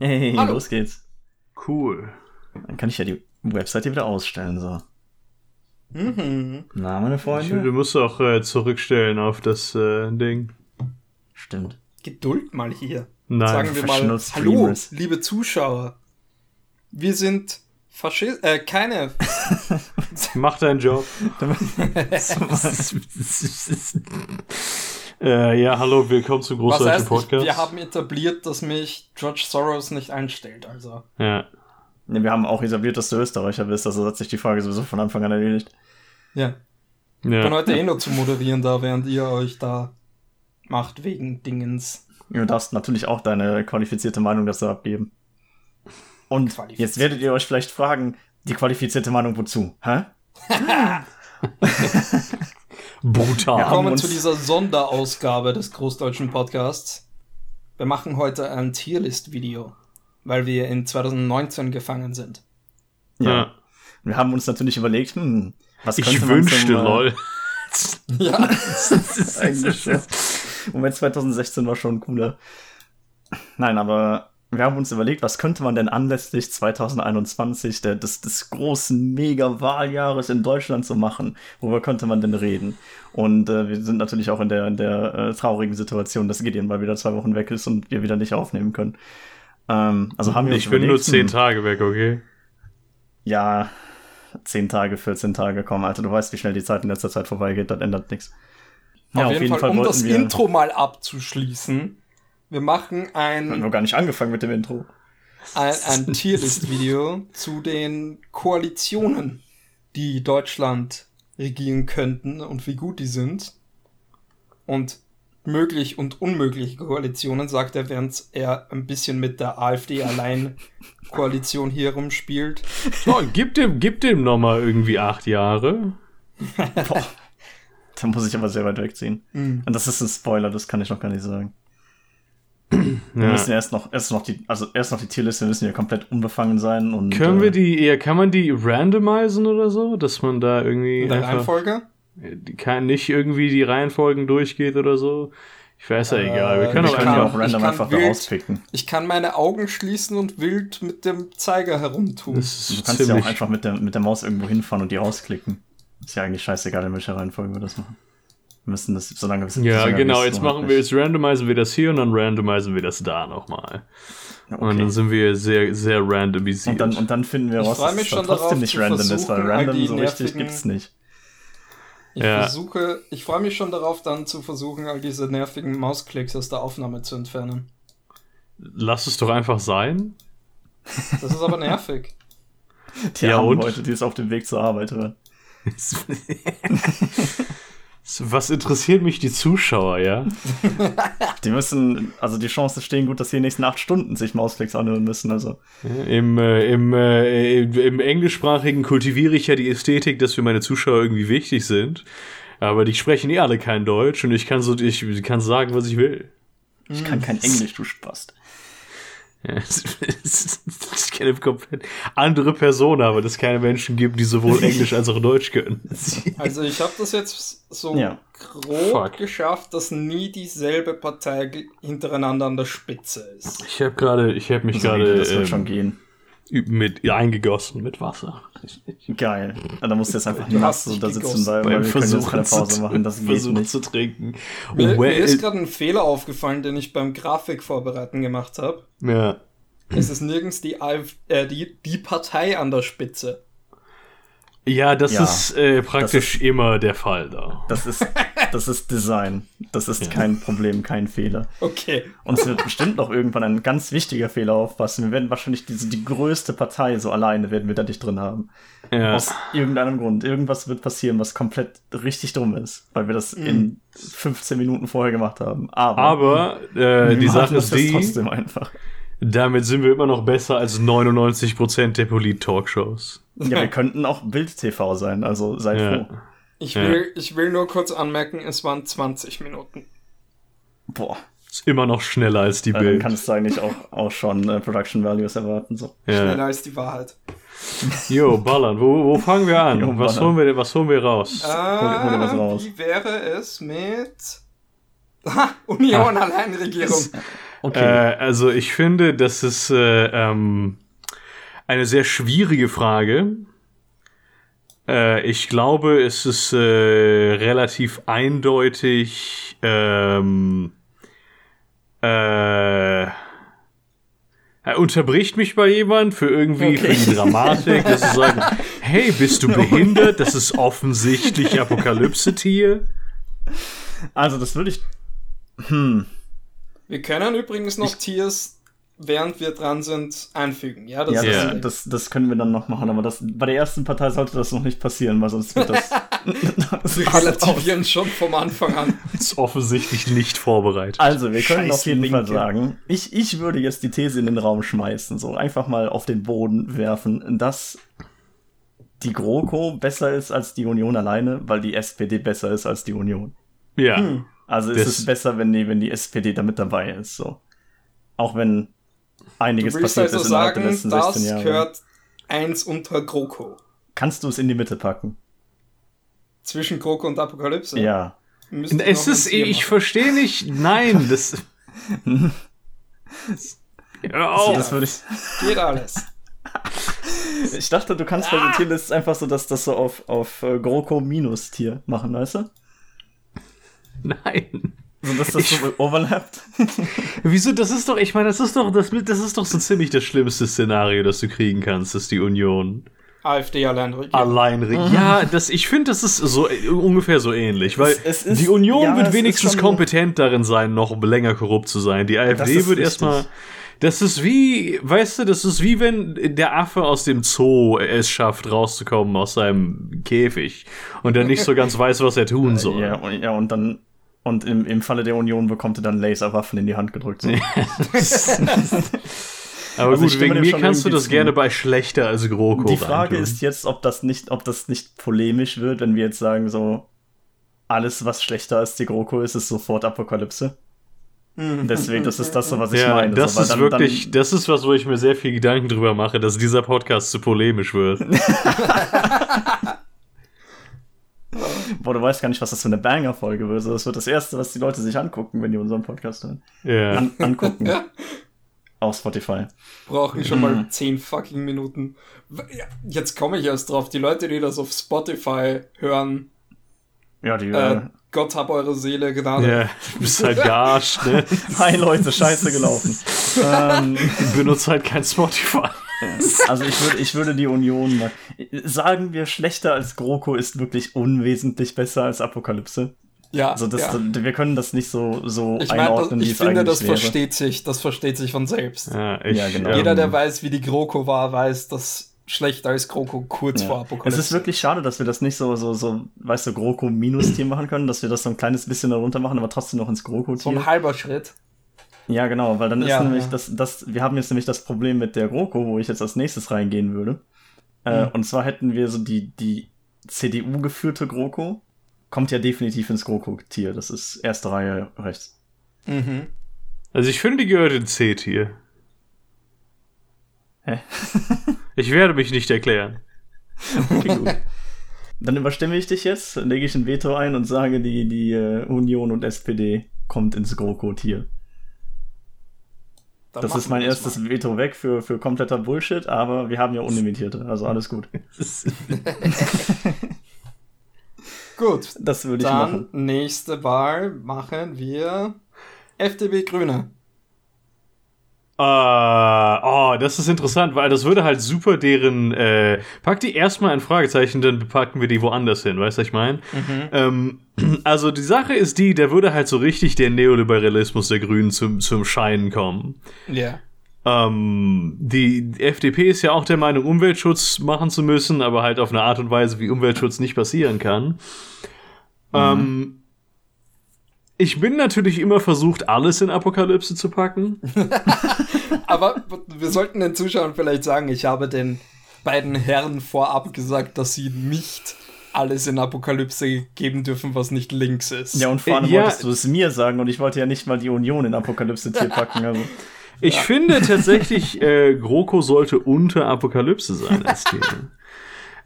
Hey, Hallo. los geht's. Cool. Dann kann ich ja die Webseite wieder ausstellen, so. Mhm. Na, meine Ich finde, Freunde? du musst auch äh, zurückstellen auf das äh, Ding. Stimmt. Geduld mal hier. Nein. Sagen wir mal, hallo, liebe Zuschauer. Wir sind Faschist, äh, keine, Mach deinen Job. äh, ja, hallo, willkommen zum was großdeutschen heißt, ich, Podcast. wir haben etabliert, dass mich George Soros nicht einstellt, also. ja. Ne, wir haben auch etabliert, dass du Österreicher bist, also hat sich die Frage sowieso von Anfang an erledigt. Ja. Ich bin ja. heute eh nur zu moderieren da, während ihr euch da macht wegen Dingens. Du darfst natürlich auch deine qualifizierte Meinung dazu abgeben. Und jetzt werdet ihr euch vielleicht fragen, die qualifizierte Meinung wozu? Hä? Brutal. Ja. haben Kommen zu dieser Sonderausgabe des Großdeutschen Podcasts. Wir machen heute ein Tierlist-Video, weil wir in 2019 gefangen sind. ja. Wir haben uns natürlich überlegt, hm, was Ich könnte man wünschte, zum, äh, lol. Ja, Eigentlich schon. Moment, 2016 war schon cooler. Nein, aber wir haben uns überlegt, was könnte man denn anlässlich 2021, der, des, des großen Mega-Wahljahres in Deutschland so machen? Worüber könnte man denn reden? Und äh, wir sind natürlich auch in der, in der äh, traurigen Situation, dass Gideon mal wieder zwei Wochen weg ist und wir wieder nicht aufnehmen können. Ähm, also haben wir uns Ich bin nur zehn hm, Tage weg, okay? Ja, 10 Tage, 14 Tage kommen. Alter, du weißt, wie schnell die Zeit in letzter Zeit vorbeigeht, das ändert nichts. auf jeden, Fall, um wollten das Intro mal abzuschließen. Wir machen Wir haben ein, noch gar nicht angefangen mit dem Intro. ein, ein Tierlist-Video zu den Koalitionen, die Deutschland regieren könnten und wie gut die sind. Und möglich und unmögliche Koalitionen, sagt er, während er ein bisschen mit der AfD allein Koalition hier rumspielt. So, gib dem, gib dem nochmal irgendwie acht Jahre. Boah. Da muss ich aber sehr weit wegziehen. Mhm. Und das ist ein Spoiler, das kann ich noch gar nicht sagen. Wir Ja. müssen erst noch, erst noch die, also erst noch die Tierliste, wir müssen ja komplett unbefangen sein und. Können äh, wir die, ja, kann man die randomisieren oder so? Dass man da irgendwie In der einfach, Reihenfolge? die kann nicht irgendwie die Reihenfolgen durchgeht oder so. Ich weiß ja Äh, egal. Wir können Wir auch kann- auch random einfach da wild- rauspicken. Ich kann meine Augen schließen und wild mit dem Zeiger herumtun. Das Du kannst ja auch einfach mit der, mit der Maus irgendwo hinfahren und die rausklicken. Ist ja eigentlich scheißegal, in welcher Reihenfolge wir das machen. Wir müssen das, solange wir ja, solange genau. Jetzt so machen wir, jetzt randomisieren wir das hier und dann randomisieren wir das da nochmal. Ja, Und dann okay. sind wir sehr, sehr randomisiert. Und dann, und dann finden wir Ich raus, dass es trotzdem darauf nicht random ist, weil random so richtig nervigen- gibt's nicht. Ich Ja. versuche, ich freue mich schon darauf, dann zu versuchen, all diese nervigen Mausklicks aus der Aufnahme zu entfernen. Lass es doch einfach sein. Das ist aber nervig. Die Ja, und? Leute, die es auf dem Weg zur Arbeit hören. Was interessiert mich die Zuschauer, ja? Die müssen, also die Chancen stehen gut, dass sie in den nächsten acht Stunden sich Mausklicks anhören müssen. Also Im, äh, im, äh, im, im englischsprachigen kultiviere ich ja die Ästhetik, dass für meine Zuschauer irgendwie wichtig sind. Aber die sprechen eh alle kein Deutsch und ich kann so, ich kann sagen, was ich will. ich kann kein Englisch, du Spast. Ja, ich kenne eine komplett andere Person, aber dass es keine Menschen gibt, die sowohl Englisch als auch Deutsch können. Also ich habe das jetzt so Ja. grob Fuck. geschafft, dass nie dieselbe Partei hintereinander an der Spitze ist. Ich habe gerade, ich habe mich Also, gerade das wird schon ähm, gehen. Mit eingegossen mit Wasser. Geil. Ja, da musst du jetzt einfach Du nass so da sitzen, weil, weil wir können jetzt keine Pause machen. Das geht Versuch nicht. zu trinken. Mir, Well, mir ist gerade ein Fehler aufgefallen, den ich beim Grafikvorbereiten gemacht habe. ja. Es ist nirgends die, AF, äh, die, die Partei an der Spitze. Ja, das Ja, ist äh, praktisch immer der Fall da. Das ist, das ist Design. Das ist Ja. kein Problem, kein Fehler. Okay. Uns wird bestimmt noch irgendwann ein ganz wichtiger Fehler aufpassen. Wir werden wahrscheinlich diese, die größte Partei so alleine werden wir da nicht drin haben. Ja. Aus irgendeinem Grund. Irgendwas wird passieren, was komplett richtig dumm ist, weil wir das in 15 Minuten vorher gemacht haben. Aber, Aber äh, die Sache ist das die, trotzdem einfach. damit sind wir immer noch besser als 99% der Polit-Talkshows. Ja, wir könnten auch Bild-TV sein, also sei Ja. froh. Ich Ja. will, ich will nur kurz anmerken, es waren 20 Minuten. Boah, Ist immer noch schneller als die äh, dann Bild. kannst du eigentlich auch, auch schon äh, Production Values erwarten. So. Schneller Ja. als die Wahrheit. Jo, ballern. Wo, wo fangen wir an? Jo, was, holen wir, was holen wir raus? hol dir was raus. Wie wäre es mit Union Alleinregierung? Okay. Äh, also ich finde, das ist äh, ähm, eine sehr schwierige Frage. Äh, ich glaube, es ist äh, relativ eindeutig. Ähm, äh, er unterbricht mich bei jemand für irgendwie okay. für die Dramatik, dass sie sagen, hey, bist du behindert? Das ist offensichtlich Apokalypse-Tier. Also, das würde ich. Hm. Wir können übrigens noch ich Tiers während wir dran sind, einfügen. Ja, das, ja, das, das, das, können wir dann noch machen, aber das, bei der ersten Partei sollte das noch nicht passieren, weil sonst wird das. wir relativieren schon vom Anfang an. Ist offensichtlich nicht vorbereitet. Also, wir können Scheiß auf jeden Linke. Fall sagen, ich, ich würde jetzt die These in den Raum schmeißen, so einfach mal auf den Boden werfen, dass die GroKo besser ist als die Union alleine, weil die SPD besser ist als die Union. Ja. Hm. Also ist es besser, wenn die, wenn die SPD da mit dabei ist, so. Auch wenn einiges passiert also ist innerhalb sagen, der letzten 16 Jahre. Das gehört eins unter GroKo. Kannst du es in die Mitte packen? Zwischen GroKo und Apokalypse? Ja. Es ist, ich verstehe nicht, nein, das. Hör auf. Das würde ich. Geht alles. Ich dachte, du kannst ah. bei den Tierlists einfach so das, das so auf, auf GroKo minus Tier machen, weißt du? Nein. So, dass das ich, so overlappt. Wieso? Das ist doch, ich meine, das ist doch, das, das ist doch so ziemlich das schlimmste Szenario, das du kriegen kannst, dass die Union. AfD allein regiert. Allein regiert. Mhm. Ja, das, ich finde, das ist so ungefähr so ähnlich, weil es, es ist, die Union ja, wird wenigstens kompetent darin sein, noch länger korrupt zu sein. Die AfD wird erstmal. Das ist wie, weißt du, das ist wie wenn der Affe aus dem Zoo es schafft, rauszukommen aus seinem Käfig und er nicht so ganz weiß, was er tun soll. Ja, und, ja, und dann und im, im Falle der Union bekommt er dann Laserwaffen in die Hand gedrückt. So. Aber also gut, wegen mir kannst du das gerne bei schlechter als GroKo Die Frage reintun. ist jetzt, ob das nicht, ob das nicht polemisch wird, wenn wir jetzt sagen, so alles, was schlechter als die GroKo ist, ist sofort Apokalypse. Mhm. Deswegen, das ist das, was ich ja, meine. Das so, ist dann, wirklich, dann, das ist was, wo ich mir sehr viel Gedanken drüber mache, dass dieser Podcast zu polemisch wird. Boah, du weißt gar nicht, was das für eine Banger-Folge wird. Das wird das Erste, was die Leute sich angucken, wenn die unseren Podcast hören. Ja. An angucken. Auf Spotify. Brauchen schon mal mhm. zehn fucking Minuten. Jetzt komme ich erst drauf. Die Leute, die das auf Spotify hören. Ja, die. Äh, äh Gott hab eure Seele Gnade. Ja, du bist halt gearscht, ne? Hi Leute, scheiße gelaufen. ähm, benutzt halt kein Spotify. Also ich würde, ich würde die Union sagen wir schlechter als GroKo ist wirklich unwesentlich besser als Apokalypse. Ja, also das, ja. wir können das nicht so, so ich mein, einordnen, das, Ich finde, das wäre. versteht sich, das versteht sich von selbst. Ja, ich, ja genau. Jeder, der weiß, wie die GroKo war, weiß, dass schlechter als GroKo kurz ja. vor Apokalypse. Es ist wirklich schade, dass wir das nicht so, so, so, weißt du, GroKo-Minus-Tier machen können, dass wir das so ein kleines bisschen darunter machen, aber trotzdem noch ins GroKo-Tier. So ein halber Schritt. Ja, genau, weil dann ist ja, nämlich ja. das, das, wir haben jetzt nämlich das Problem mit der GroKo, wo ich jetzt als nächstes reingehen würde. Äh, mhm. und zwar hätten wir so die, die CDU-geführte GroKo, kommt ja definitiv ins GroKo-Tier. Das ist erste Reihe rechts. Mhm. Also ich finde, die gehört ins C-Tier. Hä? ich werde mich nicht erklären. Okay, gut. Dann überstimme ich dich jetzt, lege ich ein Veto ein und sage, die, die uh, Union und SPD kommt ins GroKo-Tier. Dann das ist mein erstes mal. Veto weg für, für kompletter Bullshit, aber wir haben ja unlimitierte, also alles gut. gut. Das würde ich machen. Nächste Wahl machen wir FDP Grüne. Uh, oh, das ist interessant, weil das würde halt super deren. Äh, pack die erstmal ein Fragezeichen, dann packen wir die woanders hin, weißt du, was ich meine? Mhm. Ähm, also die Sache ist die, da würde halt so richtig der Neoliberalismus der Grünen zum, zum Scheinen kommen. Ja. Ähm, die FDP ist ja auch der Meinung, Umweltschutz machen zu müssen, aber halt auf eine Art und Weise, wie Umweltschutz nicht passieren kann. Mhm. Ähm, ich bin natürlich immer versucht, alles in Apokalypse zu packen. Aber wir sollten den Zuschauern vielleicht sagen, ich habe den beiden Herren vorab gesagt, dass sie nicht alles in Apokalypse geben dürfen, was nicht links ist. Ja, und vor allem ja. wolltest du es mir sagen und ich wollte ja nicht mal die Union in Apokalypse-Tier packen. Also. Ich ja. finde tatsächlich, äh, GroKo sollte unter Apokalypse sein als Thema.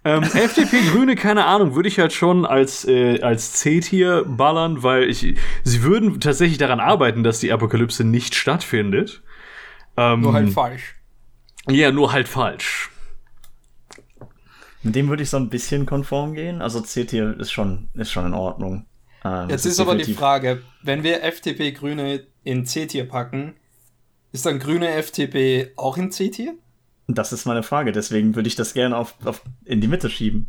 Ähm, FDP, Grüne, keine Ahnung, würde ich halt schon als, äh, als C-Tier ballern, weil ich, sie würden tatsächlich daran arbeiten, dass die Apokalypse nicht stattfindet. Ähm, nur halt falsch. Ja, nur halt falsch. Mit dem würde ich so ein bisschen konform gehen. Also C-Tier ist schon, ist schon in Ordnung. Ähm, Jetzt ist, ist aber die Frage, wenn wir FDP Grüne in C-Tier packen, ist dann grüne FDP auch in C-Tier? Das ist meine Frage, deswegen würde ich das gerne auf, auf, in die Mitte schieben.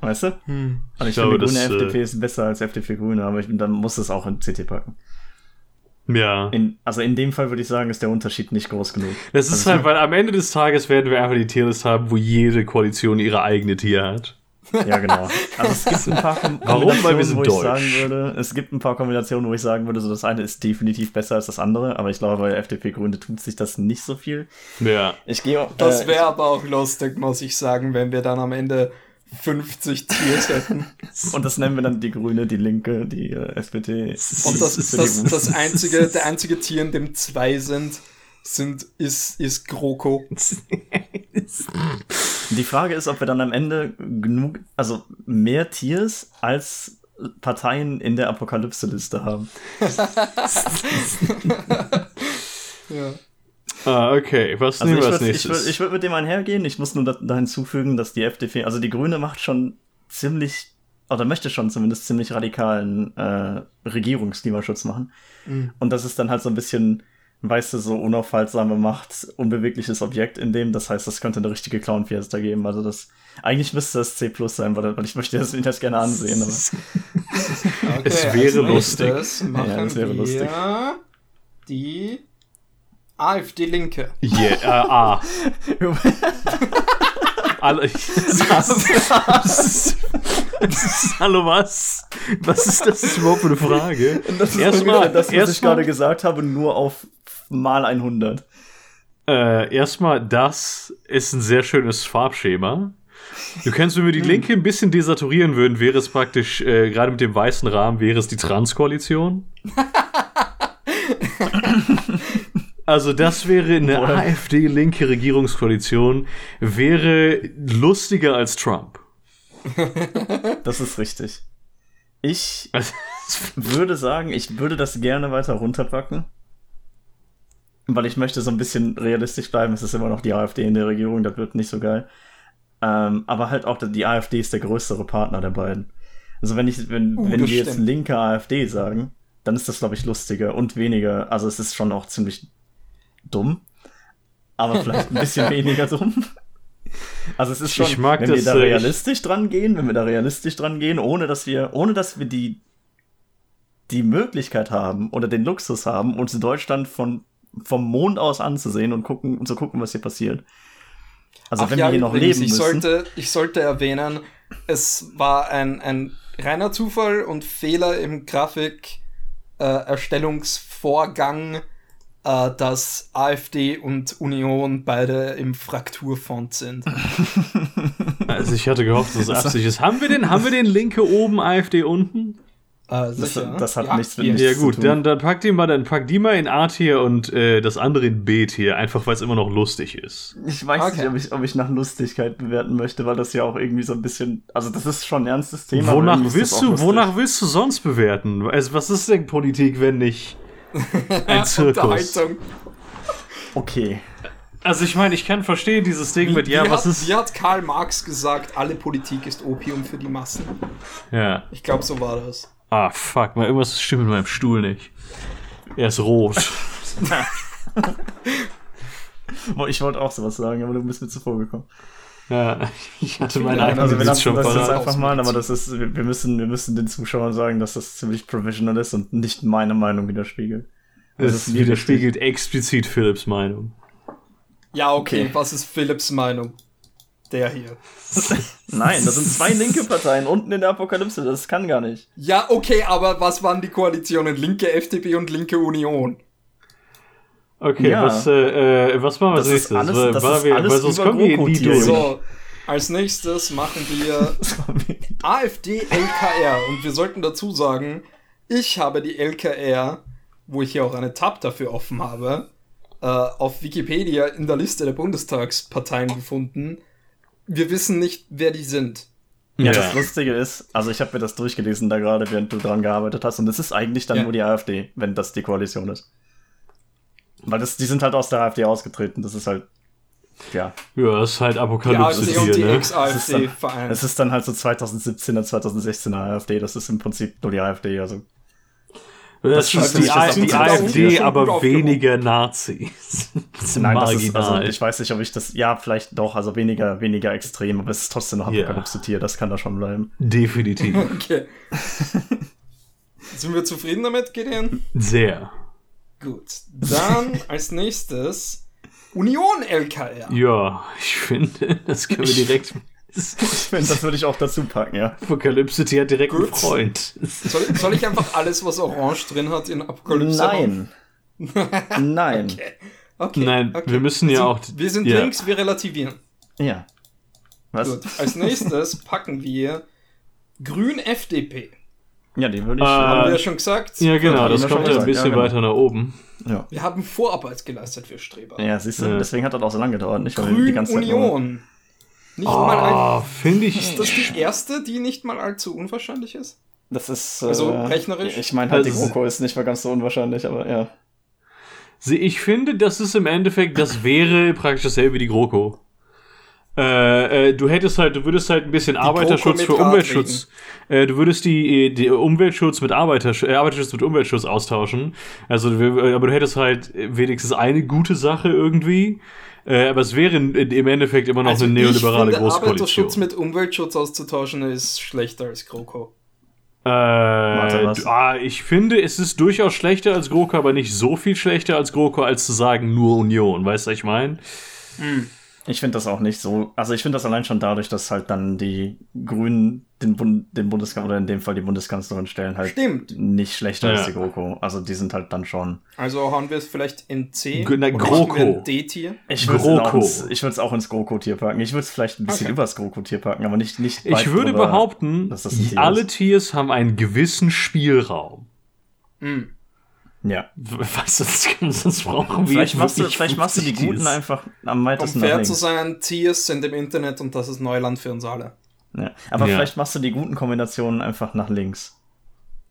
Weißt du? Hm. Und ich, ich finde, grüne FDP äh, ist besser als FDP Grüne, aber ich, dann muss es auch in CT packen. Ja. In, also in dem Fall würde ich sagen, ist der Unterschied nicht groß genug. Das ist also halt, weil am Ende des Tages werden wir einfach die Tierlist haben, wo jede Koalition ihre eigene Tier hat. Ja, genau. Also es gibt ein paar Kombinationen, Warum? Weil wir sind wo ich sagen würde, es gibt ein paar Kombinationen, wo ich sagen würde, so das eine ist definitiv besser als das andere, aber ich glaube, bei FDP Grüne tut sich das nicht so viel. Ja. Ich gehe. Das äh, wäre aber auch lustig, muss ich sagen, wenn wir dann am Ende 50 Tiers hätten. Und das nennen wir dann die Grüne, die Linke, die äh, SPD. Und das ist das, das einzige, der einzige Tier, in dem zwei sind, sind, ist, ist GroKo. Die Frage ist, ob wir dann am Ende genug, also mehr Tiers als Parteien in der Apokalypse-Liste haben. ja. Ah, okay. Was also nehmen wir als nächstes? Ich würde würd mit dem einhergehen. Ich muss nur da, da hinzufügen, dass die FDP, also die Grüne macht schon ziemlich, oder möchte schon zumindest ziemlich radikalen äh, Regierungsklimaschutz machen. Mhm. Und das ist dann halt so ein bisschen weißt du, so unaufhaltsame Macht, unbewegliches Objekt in dem. Das heißt, das könnte eine richtige Clown-Fiesta geben. Also das, eigentlich müsste das C Plus sein, weil, weil ich möchte das, das gerne ansehen. Aber okay, es wäre lustig. ja, es wäre lustig. Die AfD-Linke. Yeah, äh, A. Alle, Hallo, was? Was ist das überhaupt für eine Frage? Das ist erstmal das, was erst ich gerade gesagt habe, nur auf mal 100. Äh, erstmal, das ist ein sehr schönes Farbschema. Du kennst, wenn wir die. Linke ein bisschen desaturieren würden, wäre es praktisch, äh, gerade mit dem weißen Rahmen, wäre es die Trans-Koalition. also, das wäre eine AfD-linke Regierungskoalition, wäre lustiger als Trump. Das ist richtig. Ich würde sagen, ich würde das gerne weiter runterpacken weil ich möchte so ein bisschen realistisch bleiben. Es ist immer noch die AfD in der Regierung, das wird nicht so geil. Ähm, aber halt auch die AfD ist der größere Partner der beiden. Also wenn ich, wenn, uh, wenn wir jetzt linke AfD sagen, dann ist das, glaube ich, lustiger und weniger. Also es ist schon auch ziemlich dumm, aber vielleicht ein bisschen weniger dumm. Also es ist schon, wenn wir da realistisch dran gehen, wenn wir da realistisch dran gehen, ohne dass wir, ohne dass wir die die Möglichkeit haben oder den Luxus haben, uns in Deutschland von vom Mond aus anzusehen und gucken und zu gucken, was hier passiert. Also Ach wenn ja, wir hier noch leben müssen. Ich sollte, ich sollte erwähnen, es war ein, ein reiner Zufall und Fehler im Grafikerstellungsvorgang, äh, äh, dass AfD und Union beide im Frakturfont sind. Also ich hatte gehofft, dass es Absicht ist. Haben wir den, haben wir den Linke oben, AfD unten? Äh, das, das, hat ja, nichts mit nichts Ja gut, dann, dann pack die mal, dann pack die mal in A-Tier und äh, das andere in B-Tier, einfach weil es immer noch lustig ist. Ich weiß okay. nicht, ob ich, ob ich nach Lustigkeit bewerten möchte, weil das ja auch irgendwie so ein bisschen, also das ist schon ein ernstes Thema. Wonach willst du, wonach willst du sonst bewerten? Also, was ist denn Politik, wenn nicht ein Zirkus? okay. Also ich meine, ich kann verstehen dieses Ding wie, mit, ja, was hat, ist... Wie hat Karl Marx gesagt, alle Politik ist Opium für die Massen? Ja. Ich glaube, so war das. Ah, fuck, mal irgendwas stimmt mit meinem Stuhl nicht. Er ist rot. ich wollte auch sowas sagen, aber du bist mir zuvor gekommen. Ja, ich hatte meine ja, also wir lassen schon das jetzt einfach mal, aber das ist, wir müssen, wir müssen den Zuschauern sagen, dass das ziemlich provisional ist und nicht meine Meinung widerspiegelt. Also es widerspiegelt explizit Philips Meinung. Ja, okay, okay. was ist Philips Meinung? Der hier. Nein, das sind zwei linke Parteien unten in der Apokalypse. Das kann gar nicht. Ja, okay, aber was waren die Koalitionen? Linke FDP und linke Union. Okay, ja. was, äh, äh was machen wir als nächstes? Alles, das weil, ist wir, alles weil sonst kommen wir nie durch. So, als nächstes machen wir AfD LKR. Und wir sollten dazu sagen, ich habe die LKR, wo ich hier auch eine Tab dafür offen habe, äh, auf Wikipedia in der Liste der Bundestagsparteien gefunden wir wissen nicht, wer die sind. Ja, ja. das Lustige ist, also ich habe mir das durchgelesen da gerade, während du dran gearbeitet hast, und es ist eigentlich dann ja. nur die AfD, wenn das die Koalition ist. Weil das, die sind halt aus der AfD ausgetreten, das ist halt, ja. Ja, das ist halt Apokalypse die AfD und die ne? Ex-AfD vereint. Es ist dann halt so 2017er, 2016er AfD, das ist im Prinzip nur die AfD, also das, das ist die, die AfD, aber weniger Nazis. Nein, das ist, also ich weiß nicht, ob ich das, ja, vielleicht doch, also weniger, weniger extrem, aber es ist trotzdem noch Apokalypse-Tier, yeah. das kann da schon bleiben. Definitiv. okay. Sind wir zufrieden damit, Gideon? Sehr. Gut. Dann als nächstes Union LKR. Ja, ich finde, das können wir direkt ich finde, das würde ich auch dazu packen, ja. Apokalypse T hat direkt Gut. einen Freund. Soll, soll, ich einfach alles, was orange drin hat, in Apokalypse Nein. Nein. Okay. okay. Nein, okay. wir müssen ja auch. Wir sind ja. links, wir relativieren. Ja. Was? Gut. Als nächstes packen wir Grün FDP. Ja, den würde ich. Äh, haben wir ja schon gesagt. Ja, genau, das kommt ja ein bisschen ja, genau. weiter nach oben. Ja. Wir haben Vorarbeit geleistet für Streber. Ja, siehst du, ja. deswegen hat das auch so lange gedauert. Nicht, Grün die ganze Union. Nicht oh, mal finde ich. Ist das die erste, die nicht mal allzu unwahrscheinlich ist? Das ist. Also äh, rechnerisch? Ich meine halt, die GroKo ist nicht mal ganz so unwahrscheinlich, aber ja. Ich finde, das ist im Endeffekt, das wäre praktisch dasselbe wie die GroKo. Äh, äh, du hättest halt, du würdest halt ein bisschen die Arbeiterschutz für Umweltschutz. Äh, du würdest die, die Umweltschutz mit Arbeitersch äh, Arbeiterschutz mit Umweltschutz austauschen. Also, aber du hättest halt wenigstens eine gute Sache irgendwie. Äh, aber es wäre im Endeffekt immer noch also eine neoliberale ich finde, Großkoalition. Arbeiterschutz mit Umweltschutz auszutauschen ist schlechter als GroKo. Äh, ah, ich finde, es ist durchaus schlechter als GroKo, aber nicht so viel schlechter als GroKo, als zu sagen nur Union. Weißt du, was ich meine? Hm. Ich finde das auch nicht so. Also ich finde das allein schon dadurch, dass halt dann die Grünen den, Bund, den Bundeskanzler oder in dem Fall die Bundeskanzlerin stellen halt Stimmt. nicht schlechter ja. als die GroKo. Also die sind halt dann schon. Also hauen wir es vielleicht in C G na, GroKo. D-Tier. Ich würde es auch ins GroKo-Tier packen. Ich würde es vielleicht ein bisschen okay. übers GroKo-Tier packen, aber nicht nicht. Ich würde drüber, behaupten, alle ist. Tiers haben einen gewissen Spielraum. Mhm. Ja. Was sonst, sonst brauchen wir Vielleicht machst du, vielleicht machst du die Guten einfach am weitesten Um fair zu sein, Tiers sind im Internet und das ist Neuland für uns alle. Ja. Aber ja. vielleicht machst du die guten Kombinationen einfach nach links.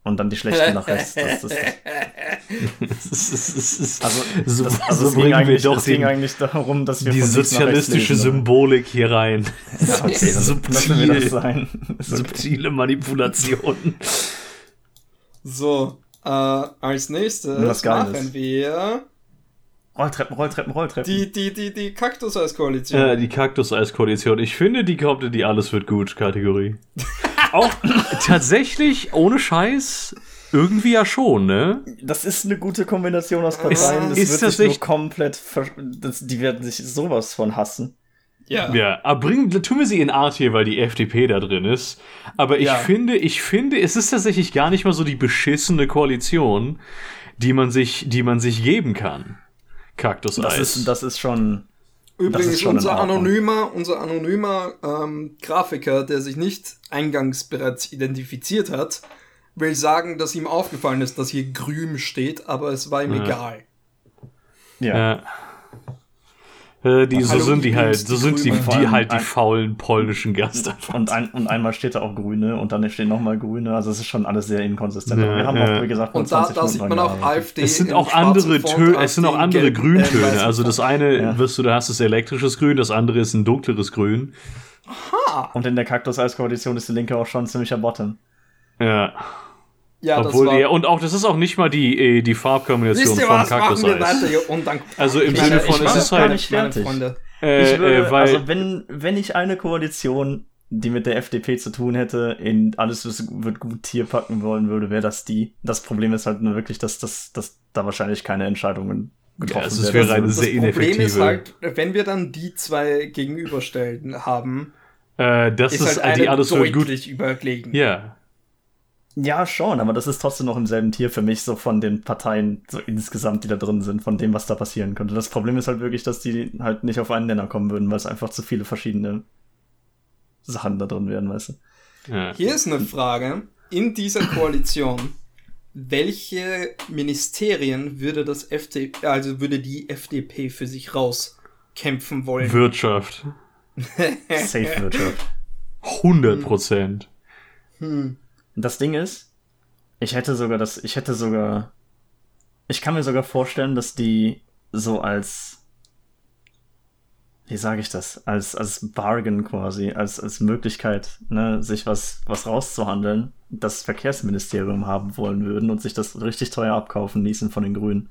Und dann die schlechten nach rechts. Das, das, das. also, so, das, also so bringen wir doch ging eigentlich darum, dass wir die sozialistische lesen, Symbolik hier rein. Ja, okay, Subtil, wir das sein. Subtile Manipulationen. So, äh, als nächstes machen wir Rolltreppen, Rolltreppen, Rolltreppen. Die, die, die, die Kaktuseis-Koalition. Äh, die Kaktuseis-Koalition. Ich finde, die kommt in die Alles wird gut Kategorie. Auch tatsächlich, ohne Scheiß, irgendwie ja schon, ne? Das ist eine gute Kombination aus Parteien. Das ist wird das sich nur komplett. Das, die werden sich sowas von hassen. Ja. Ja, aber bringen, tun wir sie in Art hier, weil die FDP da drin ist. Aber ich ja. finde, ich finde, es ist tatsächlich gar nicht mal so die beschissene Koalition, die man sich, die man sich geben kann. Kaktus das ist, das ist schon. Übrigens, schon unser anonymer, unser anonymer ähm, Grafiker, der sich nicht eingangs bereits identifiziert hat, will sagen, dass ihm aufgefallen ist, dass hier grün steht, aber es war ihm ja. egal. Ja. ja. Äh, die, so sind die halt, so sind die, die halt die faulen polnischen Geister. Und, ein, und einmal steht da auch Grüne und dann stehen nochmal Grüne, also es ist schon alles sehr inkonsistent. Ja, wir haben auch, wie gesagt, und da, da sieht man auch AfD. Es sind auch andere Töne, es sind auch andere Grüntöne. Also das eine ja. wirst du, da hast du elektrisches Grün, das andere ist ein dunkleres Grün. Aha. Und in der Kaktus-Eis-Koalition ist die Linke auch schon ziemlicher Bottom. Ja. Ja, Obwohl, das war, und auch, das ist auch nicht mal die, äh, die Farbkombination von Kaktus Also im ich, Sinne von, es ist halt. Nicht fertig. Äh, ich würde, äh, weil, also wenn, wenn ich eine Koalition, die mit der FDP zu tun hätte, in alles wird gut hier packen wollen würde, wäre das die. Das Problem ist halt nur wirklich, dass, dass, dass da wahrscheinlich keine Entscheidungen getroffen ja, es wäre eine sehr. Das Problem ist halt, wenn wir dann die zwei gegenüberstellen haben, äh, das ist, ist halt die alles deutlich gut. überlegen. Ja. Ja, schon, aber das ist trotzdem noch im selben Tier für mich, so von den Parteien so insgesamt, die da drin sind, von dem, was da passieren könnte. Das Problem ist halt wirklich, dass die halt nicht auf einen Nenner kommen würden, weil es einfach zu viele verschiedene Sachen da drin wären, weißt du. Ja. Hier ist eine Frage. In dieser Koalition, welche Ministerien würde das FDP, also würde die FDP für sich rauskämpfen wollen? Wirtschaft. Safe Wirtschaft. 100 Prozent. Hm. Das Ding ist, ich hätte sogar das, ich hätte sogar, ich kann mir sogar vorstellen, dass die so als, wie sage ich das, als, als Bargain quasi, als, als Möglichkeit, ne, sich was, was rauszuhandeln, das Verkehrsministerium haben wollen würden und sich das richtig teuer abkaufen ließen von den Grünen.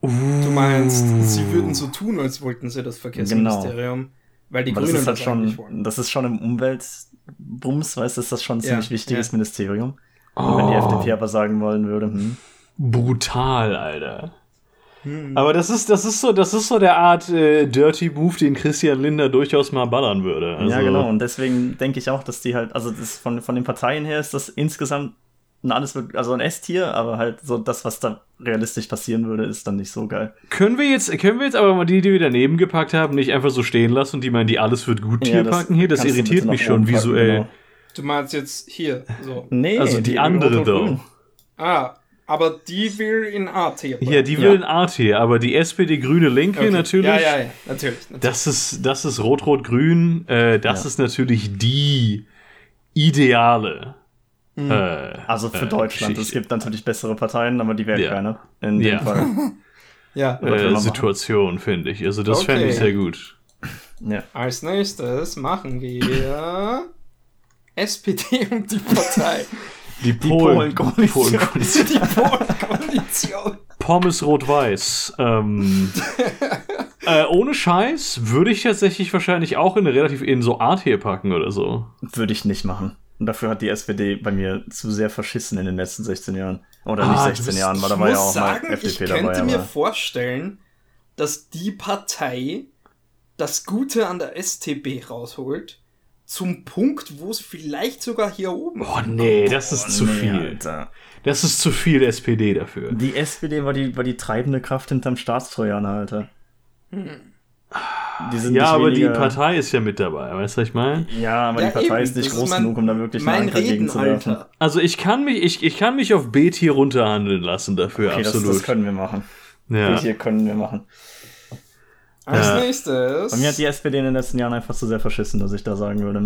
Du meinst, sie würden so tun, als wollten sie das Verkehrsministerium. Genau. Weil die Grünen das, ist halt das schon, wollen. Das ist schon im Umweltbums, weißt du, ist das schon ein ziemlich ja, wichtiges ja. Ministerium. Oh. Und wenn die FDP aber sagen wollen würde, hm. Brutal, Alter. Hm. Aber das ist, das ist so, das ist so der Art äh, Dirty Move, den Christian Linder durchaus mal ballern würde. Also, ja, genau. Und deswegen denke ich auch, dass die halt, also das von, von den Parteien her ist das insgesamt ein alles, also ein S-Tier, aber halt so das, was da realistisch passieren würde, ist dann nicht so geil. Können wir jetzt, können wir jetzt aber mal die, die wir daneben gepackt haben, nicht einfach so stehen lassen und die meinen, die alles wird gut Tier ja, packen hier? Das irritiert mich schon visuell. Genau. Du meinst jetzt hier, so. Nee, also die, die andere doch. Ah, aber die will in A-Tier. Ja, die will ja. in A-Tier, aber die SPD Grüne Linke okay. natürlich. Ja, ja, ja, natürlich. natürlich. Das ist, das ist Rot-Rot-Grün, äh, das ja. ist natürlich die ideale Mhm. Äh, also für äh, Deutschland. Es gibt natürlich bessere Parteien, aber die wären ja. keine. In dem ja. Fall. ja. Äh, Situation, finde ich. Also das okay. fände ich sehr gut. Ja. Als nächstes machen wir SPD und die Partei. Die, die Polen-Koalition. Polen die Polen-Koalition. Pommes rot-weiß. Ähm, äh, ohne Scheiß würde ich tatsächlich wahrscheinlich auch in eine relativ in so Art hier packen oder so. Würde ich nicht machen. Und dafür hat die SPD bei mir zu sehr verschissen in den letzten 16 Jahren. Oder ah, nicht 16 Jahren, weil da war ja auch sagen, mal FDP dabei. Ich könnte mir vorstellen, dass die Partei das Gute an der STB rausholt, zum Punkt, wo es vielleicht sogar hier oben. Oh nee, das ist oh, zu nee, viel. Alter. Das ist zu viel SPD dafür. Die SPD war die, war die treibende Kraft hinterm Staatstrojaner, Alter. Hm ja, aber die Partei ist ja mit dabei, weißt du, was ich meine? Ja, aber ja, die Partei eben. ist nicht groß ist genug, um da wirklich einen Anker gegen zu werfen. Also ich kann mich, ich, ich kann mich auf B-Tier runterhandeln lassen dafür, okay, absolut. Das, das können wir machen. Ja. B-Tier können wir machen. Als ja. nächstes. Bei mir hat die SPD in den letzten Jahren einfach zu sehr verschissen, dass ich da sagen würde.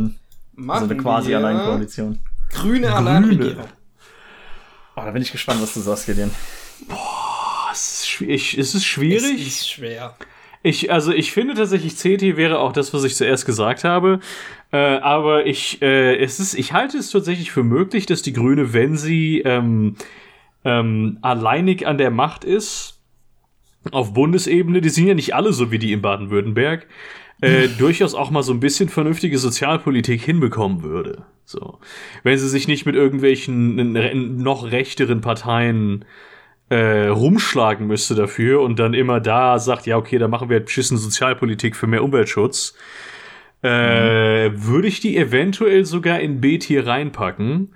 Machen also eine quasi Alleinkoalition. Grüne Alleinregierung. Oh, da bin ich gespannt, was du sagst, Gideon. Boah, es ist, schwierig. Es ist schwierig. Es ist schwer. Ich, also ich finde tatsächlich, CT wäre auch das, was ich zuerst gesagt habe. Äh, aber ich, äh, es ist, ich halte es tatsächlich für möglich, dass die Grüne, wenn sie ähm, ähm, alleinig an der Macht ist, auf Bundesebene, die sind ja nicht alle so wie die in Baden-Württemberg, äh, durchaus auch mal so ein bisschen vernünftige Sozialpolitik hinbekommen würde. So. Wenn sie sich nicht mit irgendwelchen noch rechteren Parteien äh, rumschlagen müsste dafür und dann immer da sagt, ja, okay, dann machen wir halt beschissen Sozialpolitik für mehr Umweltschutz, äh, mhm. würde ich die eventuell sogar in B-Tier reinpacken.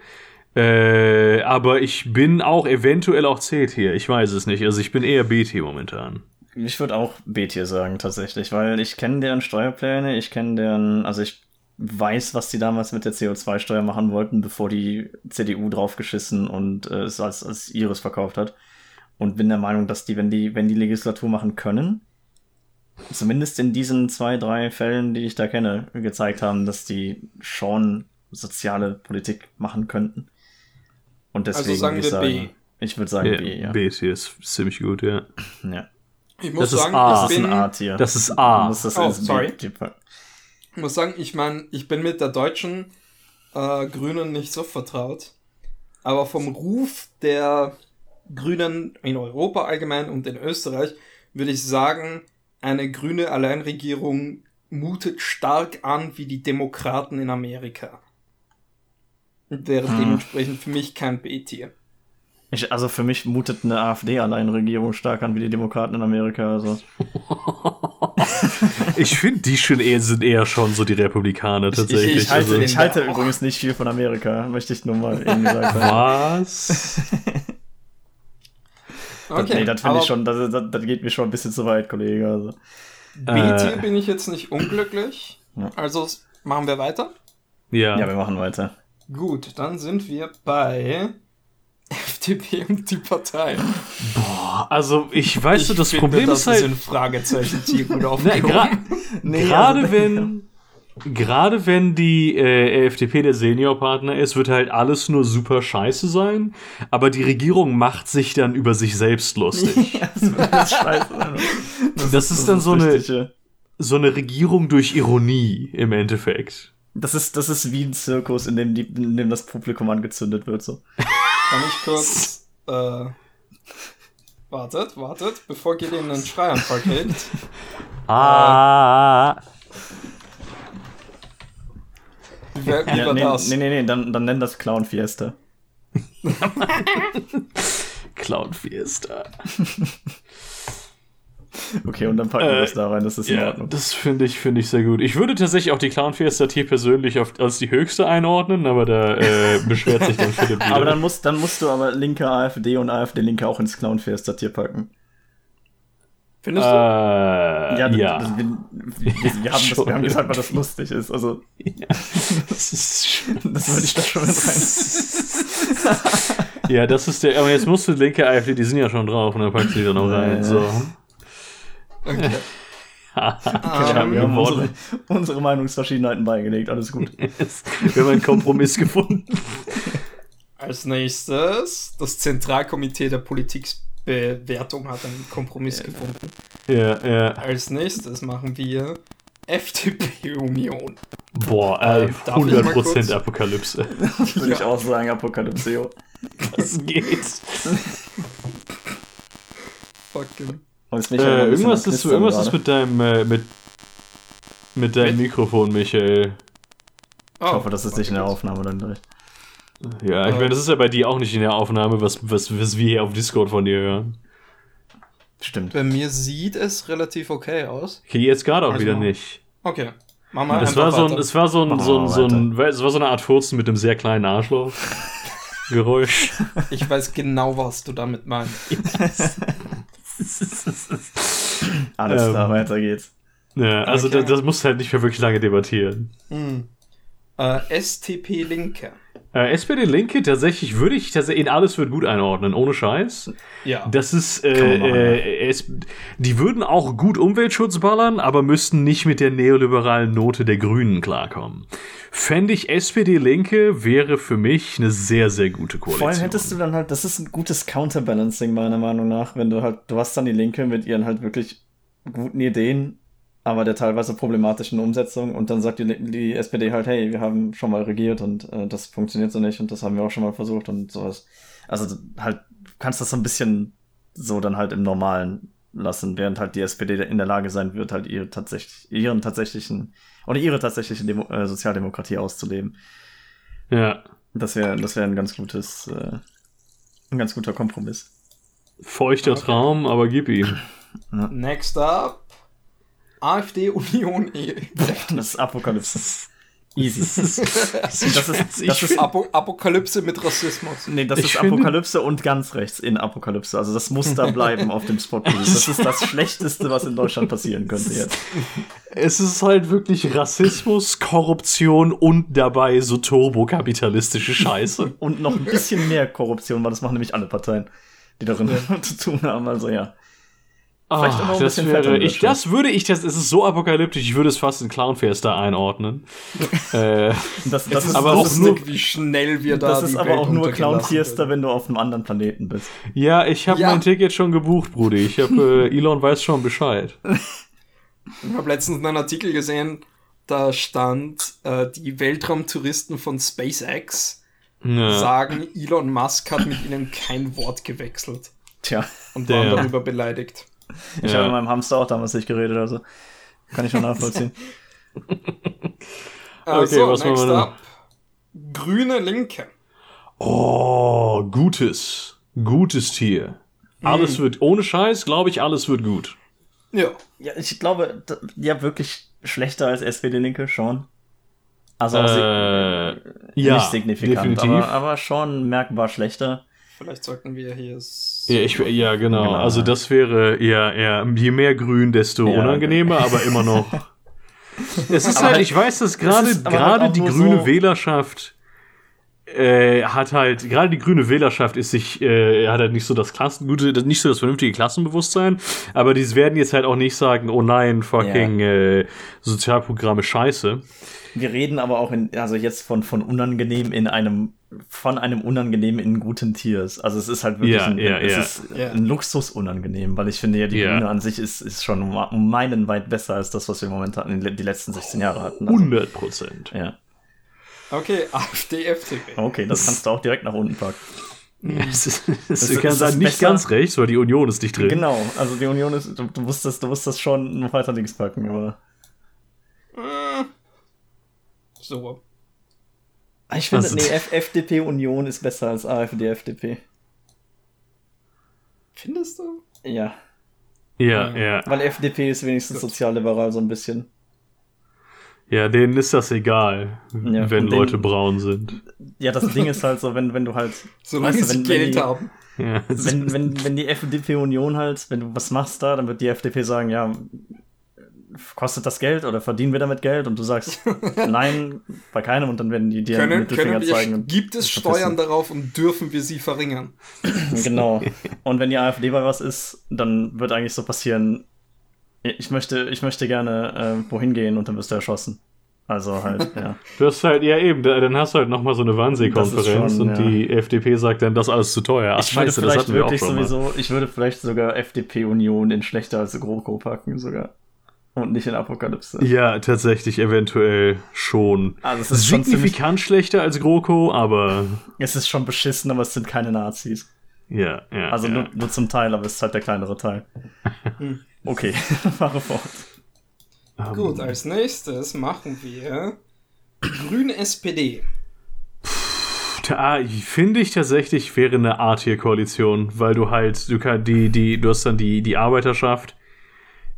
Äh, aber ich bin auch eventuell auch C-Tier. Ich weiß es nicht. Also ich bin eher B-Tier momentan. Ich würde auch B-Tier sagen, tatsächlich, weil ich kenne deren Steuerpläne, ich kenne deren, also ich weiß, was die damals mit der CO2-Steuer machen wollten, bevor die CDU draufgeschissen und äh, es als, als ihres verkauft hat und bin der Meinung, dass die, wenn die, wenn die Legislatur machen können, zumindest in diesen zwei, drei Fällen, die ich da kenne, gezeigt haben, dass die schon soziale Politik machen könnten. Und also deswegen also würde ich sagen, B. ich würde sagen ja, B, ja. B ist hier ist ziemlich gut, ja. Ja. Ich muss das sagen, ist A. das ist ein A-Tier. Das ist A. Das oh, sorry. Ich muss sagen, ich meine, ich bin mit der deutschen äh, Grünen nicht so vertraut. Aber vom Ruf der Grünen in Europa allgemein und in Österreich würde ich sagen, eine grüne Alleinregierung mutet stark an wie die Demokraten in Amerika. Und wäre hm. dementsprechend für mich kein B-Tier. Ich, also für mich mutet eine AfD-Alleinregierung stark an wie die Demokraten in Amerika. Also. ich finde, die schon eher, sind eher schon so die Republikaner tatsächlich. Ich, ich halte, also. ich halte übrigens nicht viel von Amerika, möchte ich nur mal eben gesagt haben. Was? Okay, das, nee, das finde ich schon, das, das, das, geht mir schon ein bisschen zu weit, Kollege. Also. B-Tier äh. bin ich jetzt nicht unglücklich. Ja. Also machen wir weiter? Ja. Ja, wir machen weiter. Gut, dann sind wir bei FDP und die Partei. Boah, also ich weiß, ich das finde, Problem das ist halt. Sind Fragezeichen tief Na, gra nee, Gerade also, wenn. Gerade wenn die äh, FDP der Seniorpartner ist, wird halt alles nur super scheiße sein, aber die Regierung macht sich dann über sich selbst lustig. Ja, das, scheiße, das, das, ist, dann so eine, so eine Regierung durch Ironie im Endeffekt. Das ist, das ist wie ein Zirkus, in dem, die, in dem das Publikum angezündet wird. So. Kann ich kurz. Äh, wartet, wartet, bevor Gideon einen Schreianfall kriegt. ah. Äh, wie ja, nee, das? Nee, nee, nee, dann, dann nenn das Clown Fiesta. Clown Fiesta. Okay, und dann packen wir äh, das da rein, das ist ja, in Ordnung. Das finde ich, finde ich sehr gut. Ich würde tatsächlich auch die Clown Fiesta Tier persönlich auf, als die höchste einordnen, aber da äh, beschwert sich dann Philipp wieder. Aber dann musst, dann musst du aber linke AfD und AfD-Linke auch ins Clown Fiesta Tier packen. Findest du? Äh, ja, ja. Das, wir, wir, wir, haben das, wir haben gesagt, weil das lustig ist. Also, ja. das, ist das würde ich da schon mit rein. ja, das ist der. Aber jetzt musst du linke AfD, die sind ja schon drauf und dann packst du die dann auch rein. So. Okay. okay, um, wir haben unsere, unsere, Meinungsverschiedenheiten beigelegt, alles gut. wir haben einen Kompromiss gefunden. Als nächstes, das Zentralkomitee der Politikbewertung hat einen Kompromiss ja. gefunden. Ja, ja. Als nächstes machen wir FDP-Union. Boah, ey, 100% Apokalypse. Würde ja. ich auch sagen, Apokalypse. Das geht. Fucking. Äh, irgendwas ist, irgendwas ist mit deinem, äh, mit, mit deinem mit? Mikrofon, Michael. Oh, ich hoffe, das ist nicht in der Aufnahme dann durch. Ja, ich meine, das ist ja bei dir auch nicht in der Aufnahme, was, was, was wir hier auf Discord von dir hören. Stimmt. Bei mir sieht es relativ okay aus. Okay, jetzt gerade auch also, wieder nicht. Okay. Mach mal es war so ein, es war so ein, so ein, so ein, es war so eine Art Furzen mit einem sehr kleinen Arschloch. Geräusch. Ich weiß genau, was du damit meinst. Alles ähm, klar, weiter geht's. Ja, also okay. das, das musst du halt nicht mehr wirklich lange debattieren. Mhm. Äh, STP Linke. Äh, SPD Linke, tatsächlich würde ich tatsächlich in alles wird gut einordnen, ohne Scheiß. Ja. Das ist, äh, äh, es, die würden auch gut Umweltschutz ballern, aber müssten nicht mit der neoliberalen Note der Grünen klarkommen. Fände ich SPD Linke wäre für mich eine sehr, sehr gute Koalition. Vor allem hättest du dann halt, das ist ein gutes Counterbalancing meiner Meinung nach, wenn du halt, du hast dann die Linke mit ihren halt wirklich guten Ideen aber der teilweise problematischen Umsetzung und dann sagt die, die SPD halt, hey, wir haben schon mal regiert und äh, das funktioniert so nicht und das haben wir auch schon mal versucht und sowas. Also halt, kannst das so ein bisschen so dann halt im Normalen lassen, während halt die SPD in der Lage sein wird, halt ihre tatsächlich, ihren tatsächlichen oder ihre tatsächliche Demo äh, Sozialdemokratie auszuleben. Ja. Das wäre das wäre ein ganz gutes, äh, ein ganz guter Kompromiss. Feuchter okay. Traum, aber gib ihm. Next up AfD, Union, e Das ist Apokalypse. Easy. Das ist, das ist, das ist Apo Apokalypse mit Rassismus. Nee, das ich ist Apokalypse und ganz rechts in Apokalypse. Also das muss da bleiben auf dem Spot. Das ist das Schlechteste, was in Deutschland passieren könnte jetzt. Es ist halt wirklich Rassismus, Korruption und dabei so turbokapitalistische Scheiße. und noch ein bisschen mehr Korruption, weil das machen nämlich alle Parteien, die darin ja. zu tun haben. Also ja. Vielleicht oh, das, wäre, ich, das würde ich, das, es ist so apokalyptisch, ich würde es fast in Clownfester einordnen. äh, das, das ist aber auch nur, wie schnell wir da Das ist aber Welt auch nur Clownfiesta, wenn du auf einem anderen Planeten bist. Ja, ich habe ja. mein Ticket schon gebucht, Brudi. Ich habe äh, Elon weiß schon Bescheid. Ich habe letztens einen Artikel gesehen, da stand, äh, die Weltraumtouristen von SpaceX ja. sagen, Elon Musk hat mit ihnen kein Wort gewechselt. Tja. Und waren darüber beleidigt. Ich ja. habe mit meinem Hamster auch damals nicht geredet, also kann ich schon nachvollziehen. also, okay, was next up. Grüne Linke. Oh, gutes. Gutes Tier. Alles mhm. wird, ohne Scheiß, glaube ich, alles wird gut. Ja. Ja, ich glaube, ja, wirklich schlechter als SPD-Linke, schon. Also äh, ja, nicht signifikant, aber, aber, schon merkbar schlechter. Vielleicht sollten wir hier. Ja, ich, ja genau. genau. Also das wäre ja, ja, je mehr Grün, desto ja, unangenehmer, okay. aber immer noch. es ist halt, ich weiß, dass gerade halt gerade die grüne so Wählerschaft äh, hat halt, gerade die grüne Wählerschaft ist sich, äh, hat halt nicht so das Klassen, gute, nicht so das vernünftige Klassenbewusstsein, aber die werden jetzt halt auch nicht sagen, oh nein, fucking ja. äh, Sozialprogramme scheiße. Wir reden aber auch in, also jetzt von, von unangenehm in einem, von einem unangenehm in guten Tiers. Also es ist halt wirklich ja, ein, ja, es ja. ist ein Luxus unangenehm, weil ich finde ja, die Grüne an sich ist, ist schon um meinen weit besser als das, was wir momentan in die letzten 16 Jahre hatten. Also, 100 Prozent. Ja. Okay, AfD, FDP. Okay, das kannst du auch direkt nach unten packen. Es ist, ist, ist nicht besser? ganz rechts, weil die Union ist nicht drin. Genau, also die Union ist, du, du musst das, du musst das schon noch weiter links packen, aber. So. Ich finde, also, nee, FDP-Union ist besser als AfD-FDP. Findest du? Ja. Ja, ja. Weil FDP ist wenigstens sozialliberal so ein bisschen. Ja, denen ist das egal, ja, wenn Leute den, braun sind. Ja, das Ding ist halt so, wenn, wenn du halt. Solange weißt du, wenn, sie Geld die, haben. Ja, wenn, wenn, wenn die FDP-Union halt, wenn du was machst da, dann wird die FDP sagen, ja, kostet das Geld oder verdienen wir damit Geld? Und du sagst, nein, bei keinem und dann werden die dir können, können wir, zeigen. Gibt es Steuern darauf und dürfen wir sie verringern? Genau. Und wenn die AfD bei was ist, dann wird eigentlich so passieren, ich möchte, ich möchte gerne äh, wohin gehen und dann wirst du erschossen. Also halt, ja. Du hast halt, ja eben, dann hast du halt nochmal so eine Wannsee-Konferenz und ja. die FDP sagt dann, das ist alles zu teuer. Ach, ich scheiße, würde vielleicht wirklich sowieso, ich würde vielleicht sogar FDP-Union in schlechter als GroKo packen sogar. Und nicht in Apokalypse. Ja, tatsächlich, eventuell schon. Also es ist signifikant schlechter als GroKo, aber. Es ist schon beschissen, aber es sind keine Nazis. Ja, ja. Also ja. Nur, nur zum Teil, aber es ist halt der kleinere Teil. okay, fahre fort. Um. Gut, als nächstes machen wir Grüne SPD. Da finde ich tatsächlich wäre eine A-Tier-Koalition, weil du halt, du kannst die, die, du hast dann die, die Arbeiterschaft,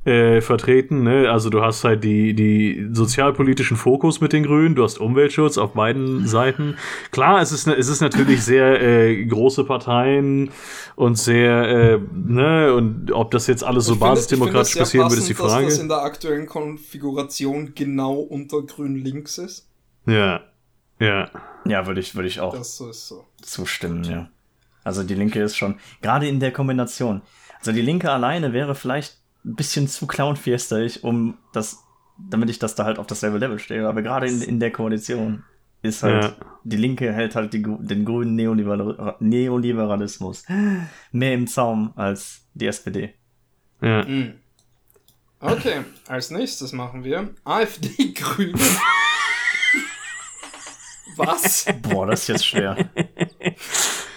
äh, vertreten. Ne? Also du hast halt die, die sozialpolitischen Fokus mit den Grünen, du hast Umweltschutz auf beiden Seiten. Klar, es ist, es ist natürlich sehr äh, große Parteien und sehr, äh, ne, und ob das jetzt alles so finde, basisdemokratisch passieren wird, ist die Frage. Dass das in der aktuellen Konfiguration genau unter Grün-Links ist. Ja, ja. Ja, würde ich, würde ich auch das ist so. zustimmen, ja. Also die Linke ist schon, gerade in der Kombination. Also die Linke alleine wäre vielleicht ein bisschen zu clownfiestig, um das, damit ich das da halt auf dasselbe Level stehe. Aber gerade in, in der Koalition ist halt, ja. die Linke hält halt die, den grünen Neoliberal Neoliberalismus mehr im Zaum als die SPD. Ja. Mhm. Okay, als nächstes machen wir AfD Grüne. Was? Boah, das ist jetzt schwer.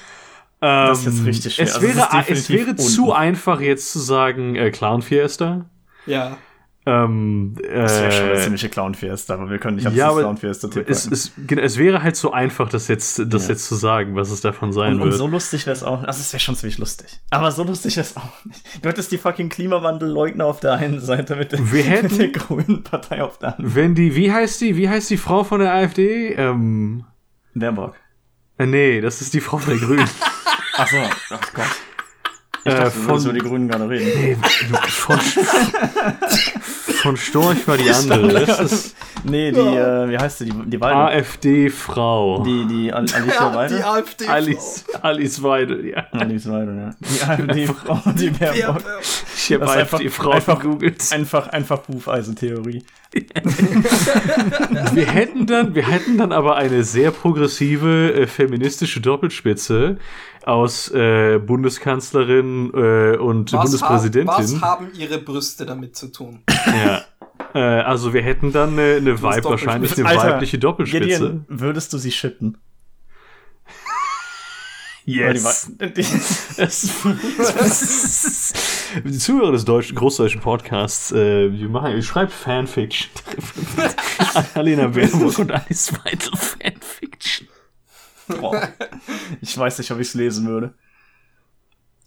das ist jetzt richtig schwer. Es also wäre, es wäre zu einfach, jetzt zu sagen äh, Clown Fiesta. Ja. Ähm, das wäre schon eine äh, ziemliche Clown Fiesta, aber wir können nicht auf ja, das Clown Fiesta es, es, es wäre halt so einfach, das jetzt, das ja. jetzt zu sagen, was es davon sein und, wird. Und so lustig wäre es auch. Also, es wäre schon ziemlich lustig. Aber so lustig wäre es auch nicht. Du hättest die fucking Klimawandelleugner auf der einen Seite mit der, wir hätten, mit der grünen Partei auf der anderen. Wenn die, wie heißt die, wie heißt die Frau von der AfD? Ähm, Baerbock. Äh, nee, das ist die Frau von der Grünen. Achso, ach Gott. Ich äh, dachte, von, über die Grünen gerade reden. Nee, von, von Storch war die andere. Das ist, nee, die, äh, wie heißt sie? Die, die Weidel. AfD-Frau. Die, die Al Alicia ja, Weidel? Die AfD Alice, Alice Weidel, ja. Alice Weidel, ja. Die AfD-Frau, die Baerbock. Ich habe AfD-Frau einfach, gegoogelt. Einfach, einfach Bucheisentheorie. wir hätten dann, wir hätten dann aber eine sehr progressive äh, feministische Doppelspitze aus äh, Bundeskanzlerin äh, und was Bundespräsidentin. Ha was haben ihre Brüste damit zu tun? Ja. Äh, also wir hätten dann eine, eine Weib, wahrscheinlich eine Alter, weibliche Doppelspitze. Gideon, würdest du sie schippen? Yes. Die Zuhörer des deutschen, großdeutschen Podcasts, äh, wir machen, schreibt Fanfiction. Alena Baerbock und Alice Weidel Fanfiction. Boah. Ich weiß nicht, ob ich es lesen würde.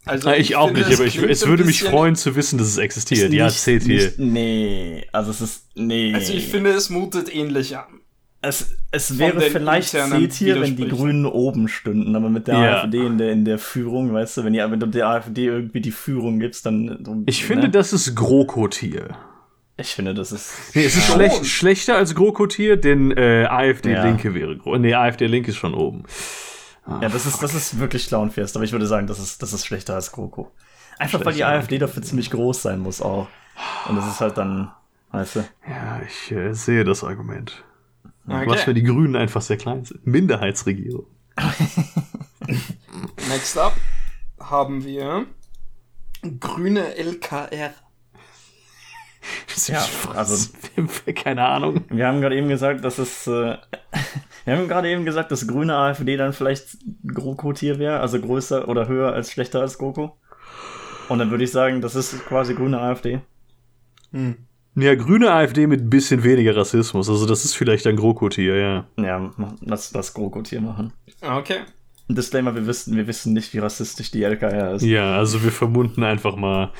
Also ich, ich auch nicht, aber ich, es würde mich freuen zu wissen, dass es existiert. ja, zählt hier. nee, also es ist. Nee. Also ich finde, es mutet ähnlich an. Es, es wäre vielleicht C-Tier, wenn die Grünen oben stünden, aber mit der ja. AfD in der, in der Führung, weißt du, wenn, die, wenn du der AfD irgendwie die Führung gibst, dann. ich ne? finde, das ist GroKo-Tier. Ich finde, das ist. Nee, es ist schlecht, schlechter als GroKo-Tier, denn äh, AfD-Linke ja. wäre. Nee, AfD-Linke ist schon oben. Ah, ja, das ist, das ist wirklich Clownfest, aber ich würde sagen, das ist, das ist schlechter als GroKo. Einfach weil die AfD dafür ziemlich groß sein muss auch. Und das ist halt dann, weißt du. Ja, ich äh, sehe das Argument. Okay. Was für die Grünen einfach sehr klein sind. Minderheitsregierung. Next up haben wir grüne LKR. Ja, also keine Ahnung. Wir haben gerade eben gesagt, dass es äh, wir haben gerade eben gesagt, dass grüne AfD dann vielleicht GroKo-Tier wäre, also größer oder höher als schlechter als GroKo. Und dann würde ich sagen, das ist quasi grüne AfD. Hm. Ja, grüne AfD mit ein bisschen weniger Rassismus. Also das ist vielleicht ein GroKo-Tier, ja. Ja, lass das GroKo-Tier machen. Okay. Disclaimer, wir wissen, wir wissen nicht, wie rassistisch die LKR ist. Ja, also wir vermuten einfach mal,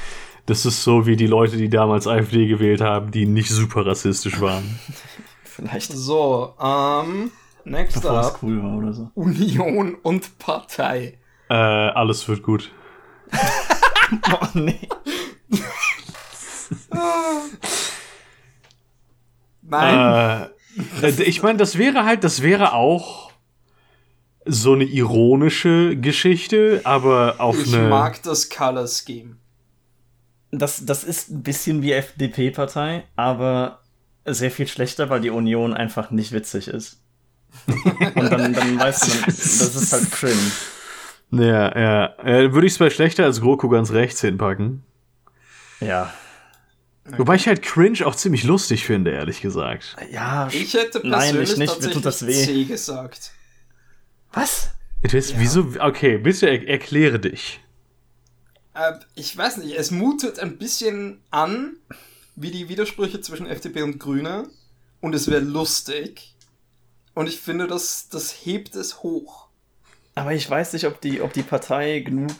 das ist so wie die Leute, die damals AfD gewählt haben, die nicht super rassistisch waren. Vielleicht. So, ähm, next Bevor up. cool war oder so. Union und Partei. Äh, alles wird gut. oh, nee. Nein. Äh, ich meine, das wäre halt, das wäre auch so eine ironische Geschichte, aber auf ich eine. Ich mag das Color Scheme. Das, das ist ein bisschen wie FDP-Partei, aber sehr viel schlechter, weil die Union einfach nicht witzig ist. Und dann, dann weißt du, dann, das ist halt cringe. Ja, ja. Äh, Würde ich es bei schlechter als GroKo ganz rechts hinpacken. Ja. Wobei ich halt Cringe auch ziemlich lustig finde, ehrlich gesagt. Ja, ich hätte persönlich nein, ich nicht. Mir tut das weh. C gesagt. Was? Weiß, ja. Wieso? Okay, bitte er erkläre dich. Äh, ich weiß nicht, es mutet ein bisschen an wie die Widersprüche zwischen FDP und Grüne und es wäre lustig. Und ich finde, das, das hebt es hoch. Aber ich weiß nicht, ob die, ob die Partei genug.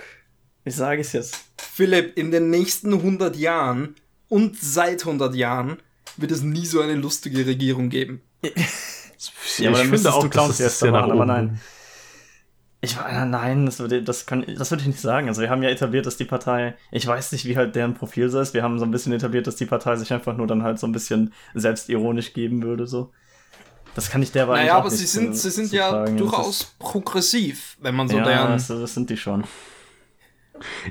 Ich sage es jetzt. Philipp, in den nächsten 100 Jahren und seit 100 Jahren wird es nie so eine lustige Regierung geben. ja, aber ich finde auch, dass das ja machen, aber nein. Ich äh, nein, das würde, das kann, das würde ich nicht sagen. Also wir haben ja etabliert, dass die Partei, ich weiß nicht, wie halt deren Profil so ist. Wir haben so ein bisschen etabliert, dass die Partei sich einfach nur dann halt so ein bisschen selbstironisch geben würde, so. Das kann ich derweil naja, aber sie sind, zu, sie sind ja tragen. durchaus progressiv, wenn man so ja, deren. Das, das sind die schon.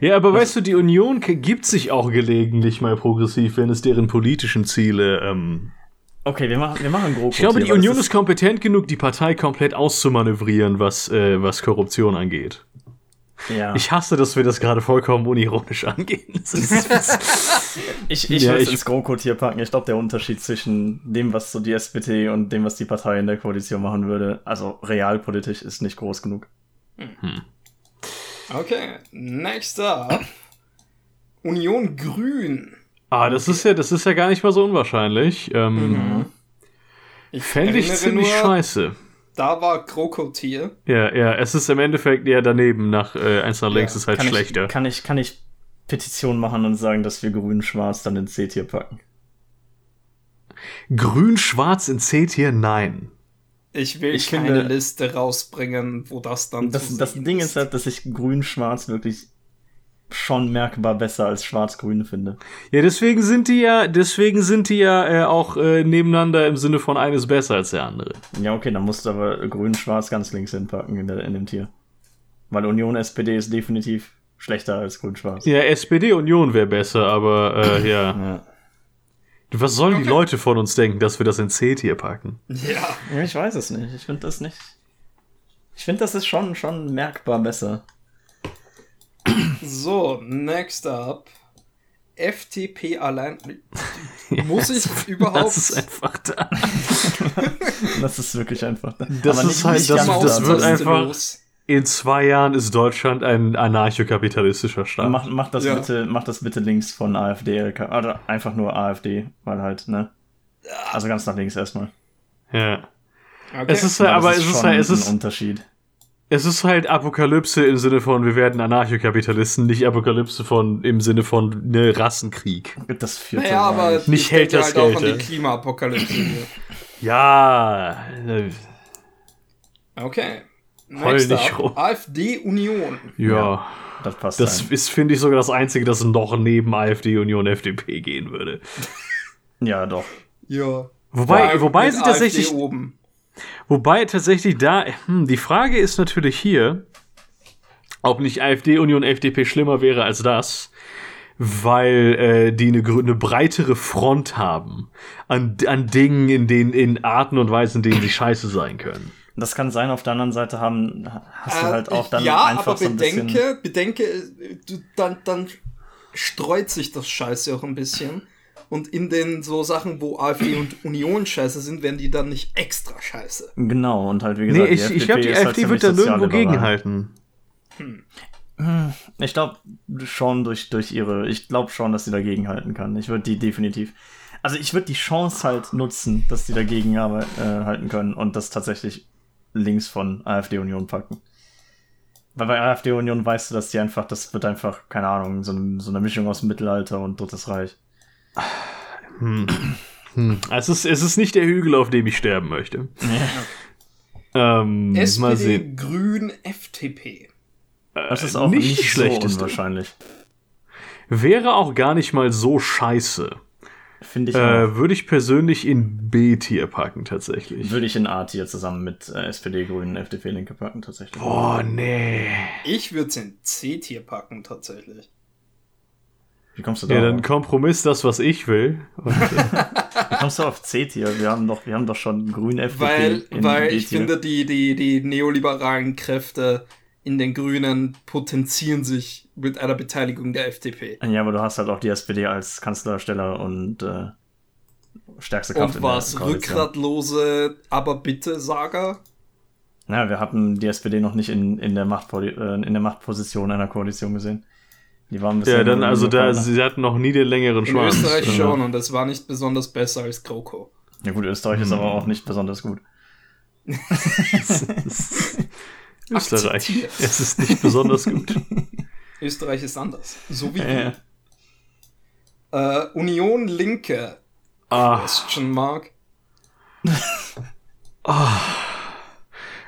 Ja, aber weißt du, die Union gibt sich auch gelegentlich mal progressiv, wenn es deren politischen Ziele. Ähm okay, wir machen, wir machen grob. Ich glaube, die Union ist, ist kompetent genug, die Partei komplett auszumanövrieren, was, äh, was Korruption angeht. Ja. Ich hasse, dass wir das gerade vollkommen unironisch angehen. ich ich ja, würde es ins GroKo-Tier packen. Ich glaube, der Unterschied zwischen dem, was so die SPD und dem, was die Partei in der Koalition machen würde, also realpolitisch, ist nicht groß genug. Hm. Okay, next up. Union Grün. Ah, das ist ja, das ist ja gar nicht mal so unwahrscheinlich. Ähm, mhm. Ich fände ich ziemlich nur, scheiße. Da war Krokotier. Ja, ja, es ist im Endeffekt eher daneben, nach äh, eins nach links ja. ist halt kann schlechter. Ich, kann ich, kann ich Petition machen und sagen, dass wir grün-schwarz dann in C-Tier packen? Grün-schwarz in C-Tier? Nein. Ich will ich keine finde, Liste rausbringen, wo das dann. Das, das Ding ist halt, dass ich Grün-Schwarz wirklich schon merkbar besser als Schwarz-Grün finde. Ja, deswegen sind die ja, deswegen sind die ja äh, auch äh, nebeneinander im Sinne von eines besser als der andere. Ja, okay, dann musst du aber Grün-Schwarz ganz links hinpacken in, der, in dem Tier. Weil Union SPD ist definitiv schlechter als Grün-Schwarz. Ja, SPD-Union wäre besser, aber äh, ja. ja. Was sollen okay. die Leute von uns denken, dass wir das in C-Tier packen? Ja. ja. Ich weiß es nicht. Ich finde das nicht. Ich finde, das ist schon, schon merkbar besser. So, next up. FTP allein. Muss ich überhaupt. Das ist einfach da. das ist wirklich einfach da. Das Aber ist halt, das, das wird einfach. Los in zwei Jahren ist Deutschland ein anarchokapitalistischer Staat. Mach, mach, das ja. bitte, mach das bitte links von AfD, oder einfach nur AfD, weil halt, ne? Also ganz nach links erstmal. Ja. Okay. Es ist halt, aber, aber es ist halt, es ist ein Unterschied. Es ist halt Apokalypse im Sinne von, wir werden Anarchokapitalisten, nicht Apokalypse von im Sinne von ne Rassenkrieg. Das führt naja, aber nicht hält das halt Geld. auch an die Klimaapokalypse. ja. Okay. Heul nicht rum. AfD Union. Ja. ja. Das passt. Das ein. ist, finde ich, sogar das Einzige, das noch neben AfD Union FDP gehen würde. Ja, doch. Ja. Wobei, wobei sie tatsächlich. Oben. Wobei tatsächlich da, hm, die Frage ist natürlich hier, ob nicht AfD, Union, FDP schlimmer wäre als das, weil äh, die eine, eine breitere Front haben an, an Dingen, in denen, in Arten und Weisen, in denen sie scheiße sein können. Das kann sein, auf der anderen Seite haben, hast du äh, halt auch dann ja, einfach aber so ein bedenke, bisschen... bedenke, du, dann, dann streut sich das Scheiße auch ein bisschen. Und in den so Sachen, wo AfD und Union scheiße sind, werden die dann nicht extra scheiße. Genau, und halt wie gesagt, nee, ich, ich glaube, die AfD halt wird da nirgendwo gegenhalten. Hm. Ich glaube schon durch, durch ihre, ich glaube schon, dass sie dagegen halten kann. Ich würde die definitiv. Also ich würde die Chance halt nutzen, dass die dagegen äh, halten können und das tatsächlich links von AfD-Union packen. Weil bei AfD-Union weißt du, dass die einfach, das wird einfach, keine Ahnung, so eine, so eine Mischung aus Mittelalter und Drittes Reich. Hm. Hm. Es, ist, es ist nicht der Hügel, auf dem ich sterben möchte. Ja. Ähm, SPD, mal sehen. Grün, FDP. Das ist auch nicht, nicht schlecht. So unwahrscheinlich. Wäre auch gar nicht mal so scheiße. Finde ich äh, Würde ich persönlich in B-Tier packen, tatsächlich. Würde ich in A-Tier zusammen mit äh, SPD, Grünen, FDP, Linke packen, tatsächlich. Boah, nee. Ich würde es in C-Tier packen, tatsächlich. Wie kommst du da? Ja, dann Kompromiss das, was ich will. Wie kommst du auf C-Tier? Wir haben doch, wir haben doch schon Grün, FDP. Weil, weil ich finde, die, die, die neoliberalen Kräfte in den Grünen potenzieren sich mit einer Beteiligung der FDP. Ja, aber du hast halt auch die SPD als Kanzlersteller und äh, stärkste Kraft und was rückgratlose, aber bitte Saga? Naja, wir hatten die SPD noch nicht in, in, der, Machtpo äh, in der Machtposition einer Koalition gesehen. Die waren ein bisschen. Ja, dann, also da, sie hatten noch nie den längeren Schwanz. In Österreich also. schon und das war nicht besonders besser als GroKo. Ja, gut, Österreich hm. ist aber auch nicht besonders gut. Österreich. Es ist nicht besonders gut. Österreich ist anders. So wie äh. äh, Union Linke. Ah. Question Mark. ah.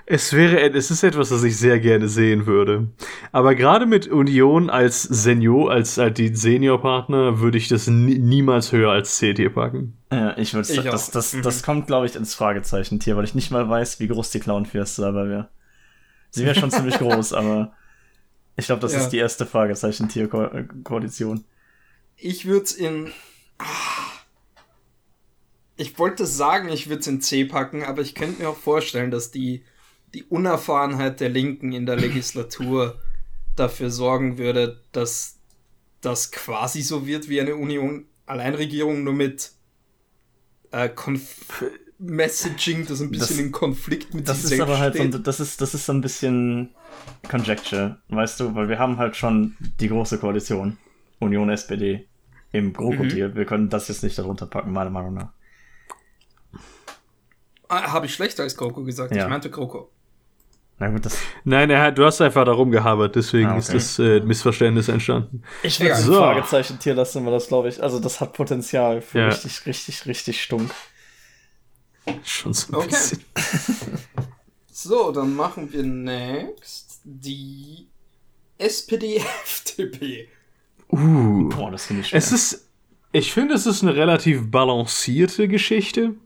Es wäre, es ist etwas, das ich sehr gerne sehen würde. Aber gerade mit Union als Senior, als halt die Seniorpartner, würde ich das niemals höher als C-Tier packen. Ja, ich würde das, das, das, das mhm. kommt, glaube ich, ins Fragezeichen-Tier, weil ich nicht mal weiß, wie groß die Clown-Fürste dabei wäre. Sie wäre schon ziemlich groß, aber ich glaube, das ja. ist die erste Fragezeichen-Tier-Koalition. Ich würde es in. Ich wollte sagen, ich würde es in C packen, aber ich könnte mir auch vorstellen, dass die, die Unerfahrenheit der Linken in der Legislatur dafür sorgen würde, dass das quasi so wird wie eine Union Alleinregierung, nur mit äh, Konf Messaging, das ein bisschen das, in Konflikt mit Das ist aber halt so, das ist, das ist so ein bisschen Conjecture, weißt du, weil wir haben halt schon die große Koalition, Union SPD, im GroKo-Deal. Mhm. Wir können das jetzt nicht darunter packen, meiner Meinung nach. Ah, Habe ich schlechter als GroKo gesagt? Ja. Ich meinte GroKo. Na gut, das Nein, er, du hast einfach darum gehabert, deswegen ah, okay. ist das äh, Missverständnis entstanden. Ich würde so. Fragezeichen Tier lassen wir das, glaube ich. Also das hat Potenzial für ja. richtig, richtig, richtig stunk. Schon so ein okay. bisschen. so, dann machen wir next die SPD-FDP. Uh, Boah, das finde ich schwer. Es ist, ich finde, es ist eine relativ balancierte Geschichte.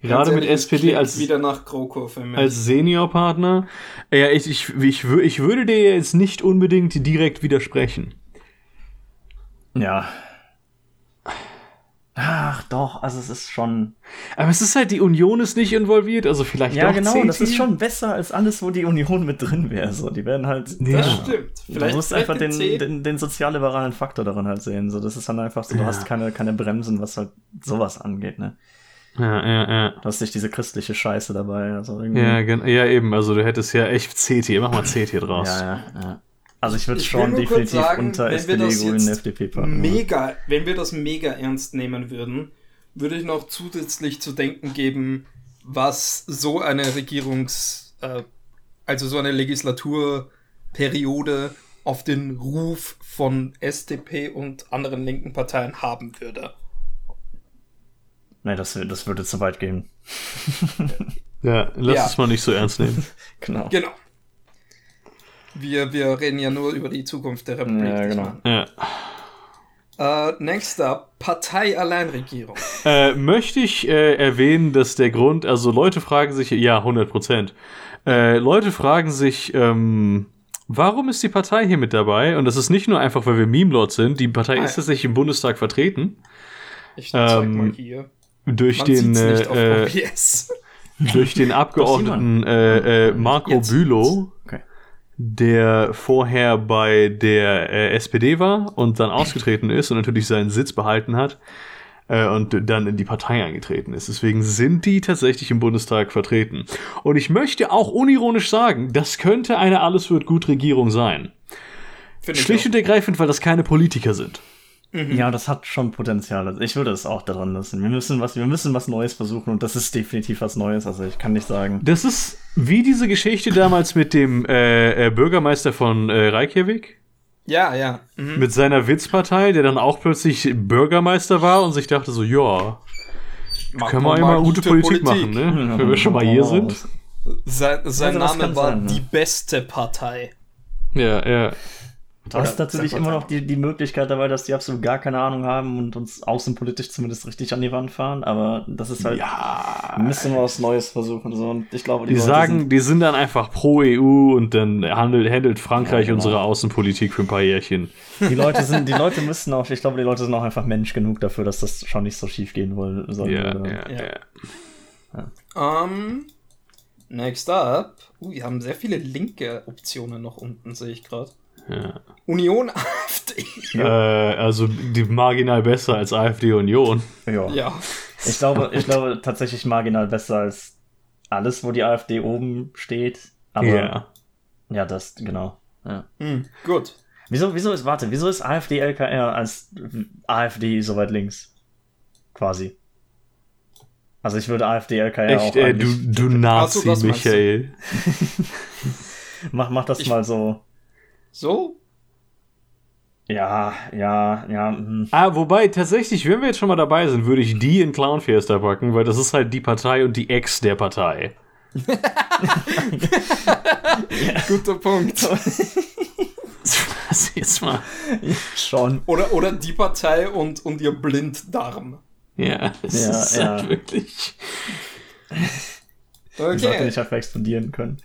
Gerade mit SPD als, wieder nach GroKo als Seniorpartner. Ja, ich, ich, ich, ich würde dir jetzt nicht unbedingt direkt widersprechen. Ja, Ach doch, also es ist schon. Aber es ist halt, die Union ist nicht involviert, also vielleicht Ja, genau, CT. das ist schon besser als alles, wo die Union mit drin wäre. So, die werden halt. Ja. Das stimmt. Vielleicht du musst einfach den, den, den sozialliberalen Faktor darin halt sehen. So, das ist dann einfach so, du ja. hast keine, keine Bremsen, was halt sowas angeht, ne? Ja, ja, ja. Du hast nicht diese christliche Scheiße dabei. Also irgendwie. ja, ja, eben. Also du hättest ja echt CT. Mach mal CT draus. Ja, ja, ja. Also ich würde schon definitiv sagen, unter SPD, Grünen, FDP packen. Mega, wenn wir das mega ernst nehmen würden, würde ich noch zusätzlich zu denken geben, was so eine Regierungs-, äh, also so eine Legislaturperiode auf den Ruf von SDP und anderen linken Parteien haben würde. Nein, das, das würde zu weit gehen. ja, lass ja. es mal nicht so ernst nehmen. genau. Genau. Wir, wir reden ja nur über die Zukunft der Republik. Ja, genau. Ja. Uh, next up, Partei-Alleinregierung. Äh, möchte ich äh, erwähnen, dass der Grund, also Leute fragen sich, ja, 100 Prozent. Äh, Leute fragen sich, ähm, warum ist die Partei hier mit dabei? Und das ist nicht nur einfach, weil wir Meme-Lord sind. Die Partei ah, ist tatsächlich im Bundestag vertreten. Ich zeig ähm, mal hier. Durch Man den, äh, durch den Abgeordneten äh, äh, Marco Jetzt. Bülow. Okay der vorher bei der äh, SPD war und dann ausgetreten ist und natürlich seinen Sitz behalten hat äh, und dann in die Partei eingetreten ist. Deswegen sind die tatsächlich im Bundestag vertreten. Und ich möchte auch unironisch sagen, das könnte eine Alles wird gut Regierung sein. Schlicht und ergreifend, weil das keine Politiker sind. Mhm. Ja, das hat schon Potenzial. Also ich würde es auch daran lassen. Wir müssen was, wir müssen was Neues versuchen und das ist definitiv was Neues. Also ich kann nicht sagen. Das ist wie diese Geschichte damals mit dem äh, äh, Bürgermeister von äh, Reykjavik. Ja, ja. Mhm. Mit seiner Witzpartei, der dann auch plötzlich Bürgermeister war und sich dachte so, ja, können wir mal gute, gute Politik, Politik, machen, ne? Wenn wir schon mal hier sind. Sein, sein also, Name war sein, ne? die beste Partei. Ja, ja. Du hast natürlich immer noch die, die Möglichkeit dabei, dass die absolut gar keine Ahnung haben und uns außenpolitisch zumindest richtig an die Wand fahren, aber das ist halt, ja. müssen wir was Neues versuchen. So. Und ich glaube, die, die sagen, sind, die sind dann einfach pro EU und dann handelt, handelt Frankreich ja, genau. unsere Außenpolitik für ein paar Jährchen. Die Leute sind, die Leute müssen auch, ich glaube, die Leute sind auch einfach Mensch genug dafür, dass das schon nicht so schief gehen soll. Ja, ja, ja. ja. Um, next up. Uh, wir haben sehr viele linke Optionen noch unten, sehe ich gerade. Ja. Union AfD. Äh, also die marginal besser als AfD Union. Ja. ja. Ich glaube, ich glaube tatsächlich marginal besser als alles, wo die AfD oben steht. Aber ja, ja das, genau. Ja. Hm, gut. Wieso, wieso ist, warte, wieso ist AfD LKR als AfD so weit links? Quasi. Also ich würde AfD LKR Echt, auch ey, du, du Nazi, Michael. mach, mach das ich, mal so. So? Ja, ja, ja. Hm. Ah, wobei, tatsächlich, wenn wir jetzt schon mal dabei sind, würde ich die in Clownfiesta packen, weil das ist halt die Partei und die Ex der Partei. Guter Punkt. Was jetzt mal? Schon. Oder, oder die Partei und, und ihr Blinddarm. Ja, es ja, ist ja. Halt wirklich. Okay. Die sollte nicht einfach explodieren können.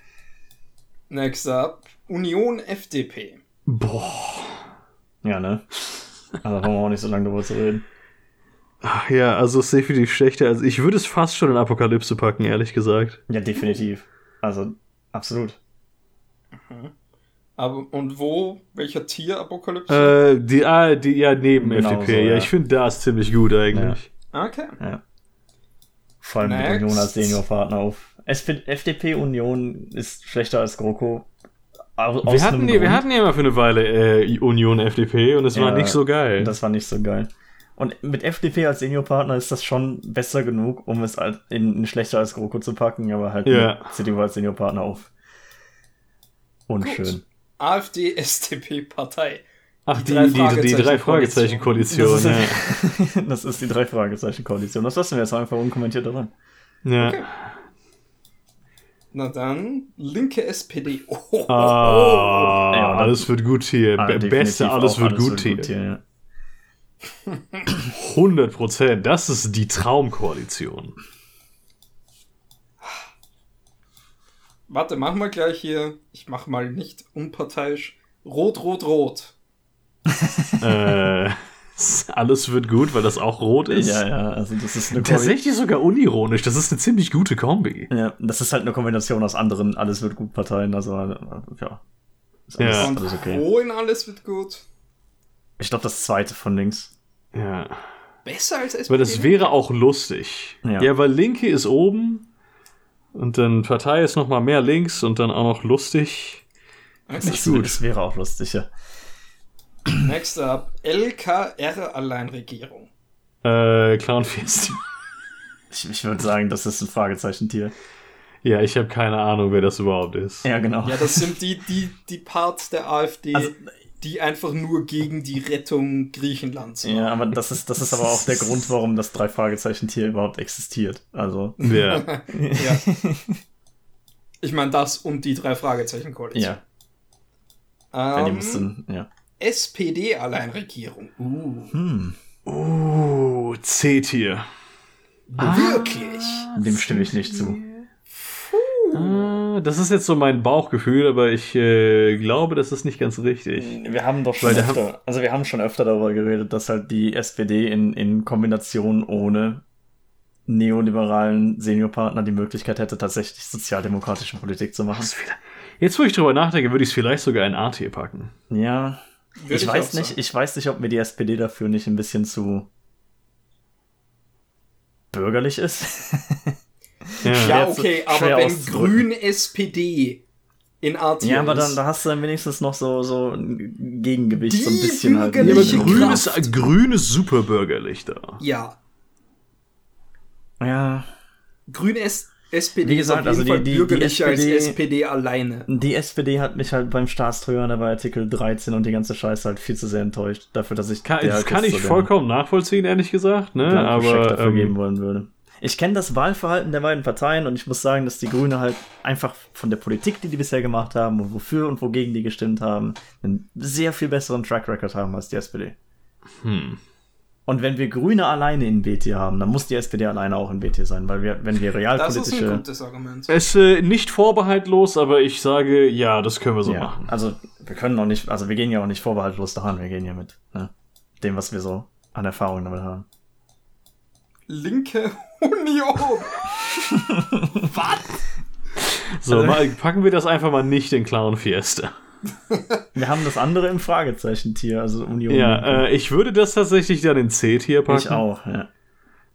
Next up. Union FDP. Boah. Ja, ne? Aber wollen wir auch nicht so lange darüber zu reden. Ach ja, also es ist definitiv schlechter. Also ich würde es fast schon in Apokalypse packen, ehrlich gesagt. Ja, definitiv. Also, absolut. Mhm. Aber und wo? Welcher Tier Apokalypse? Äh, die, ah, die, ja, neben genau FDP. So, ja. ja. ich finde das ziemlich gut eigentlich. Ja. Okay. Ja. Vor allem Next. mit Union als Seniorpartner auf. FDP Union ist schlechter als GroKo wir hatten, die, wir hatten ja immer für eine Weile äh, Union FDP und es ja, war nicht so geil. Das war nicht so geil. Und mit FDP als Seniorpartner ist das schon besser genug, um es in, in schlechter als GroKo zu packen, aber halt ja. CDU als Seniorpartner auf. Unschön. Gut. AfD, SDP, Partei. Ach, die, die, die, die drei Fragezeichen-Koalition. Das, ja. das, ist die drei Fragezeichen-Koalition. Das lassen wir jetzt einfach unkommentiert dran. Ja. Okay. Na dann, linke SPD. Oh, oh, ah, ja, alles wird gut hier. Ah, Beste, alles wird, alles gut, wird gut hier. hier ja. 100 Prozent. Das ist die Traumkoalition. Warte, machen wir gleich hier. Ich mach mal nicht unparteiisch. Rot, rot, rot. äh. Alles wird gut, weil das auch rot ist. Ja, ja, also das ist eine Tatsächlich sogar unironisch, das ist eine ziemlich gute Kombi. Ja, das ist halt eine Kombination aus anderen Alles wird gut Parteien, also ja. Ist alles, ja. alles okay. Wo in Alles wird gut? Ich glaube, das zweite von links. Ja. Besser als SPD? Weil das wäre auch lustig. Ja, ja weil Linke ist oben und dann Partei ist noch mal mehr links und dann auch noch lustig. Das, ist gut. Das wäre auch lustig, ja. Next up, LKR Alleinregierung. Äh, Clownfest. Ich, ich würde sagen, das ist ein Fragezeichentier. Ja, ich habe keine Ahnung, wer das überhaupt ist. Ja, genau. Ja, das sind die, die, die Parts der AfD, also, die einfach nur gegen die Rettung Griechenlands waren. Ja, aber das ist, das ist aber auch der Grund, warum das drei Fragezeichentier überhaupt existiert. Also. Ja. ja. Ich meine, das und die drei Fragezeichen-Koalition. Ja. Ähm, ja, die müssen, ja. SPD-Alleinregierung. Uh. Hm. Uh, C-Tier. Wirklich? Dem stimme ich nicht zu. Ah, das ist jetzt so mein Bauchgefühl, aber ich äh, glaube, das ist nicht ganz richtig. Wir haben doch schon Weil öfter, also wir haben schon öfter darüber geredet, dass halt die SPD in, in Kombination ohne neoliberalen Seniorpartner die Möglichkeit hätte, tatsächlich sozialdemokratische Politik zu machen. Jetzt, wo ich drüber nachdenke, würde ich es vielleicht sogar in A-Tier packen. Ja. Würde ich, ich weiß nicht, ich weiß nicht, ob mir die SPD dafür nicht ein bisschen zu bürgerlich ist. Ja, ja okay, aber wenn Grün SPD in RT Ja, aber dann da hast du dann wenigstens noch so, so ein Gegengewicht, Die so ein bisschen halt. Ja, Grün ist, Grün ist super bürgerlich da. Ja. Ja. Grün ist SPD Wie gesagt, also die, die, die SPD, als SPD alleine. Die SPD hat mich halt beim Staatstreuer bei Artikel 13 und die ganze Scheiße halt viel zu sehr enttäuscht. Dafür, dass ich. Kann, das halt kann ich so vollkommen nachvollziehen, ehrlich gesagt, ne? Aber. Dafür ähm, geben wollen würde. Ich kenne das Wahlverhalten der beiden Parteien und ich muss sagen, dass die Grüne halt einfach von der Politik, die die bisher gemacht haben und wofür und wogegen die gestimmt haben, einen sehr viel besseren Track Record haben als die SPD. Hm. Und wenn wir Grüne alleine in BT haben, dann muss die SPD alleine auch in BT sein, weil wir, wenn wir realpolitische. Das ist ein gutes Argument. Es äh, nicht vorbehaltlos, aber ich sage, ja, das können wir so ja, machen. Also wir können auch nicht, also wir gehen ja auch nicht vorbehaltlos daran, wir gehen ja mit ne, dem, was wir so an Erfahrung damit haben. Linke Union. Was? So, also, mal, packen wir das einfach mal nicht in Clown Fiesta. Wir haben das andere im Fragezeichen-Tier, also Union. Ja, äh, ich würde das tatsächlich dann in C-Tier packen. Ich auch, ja.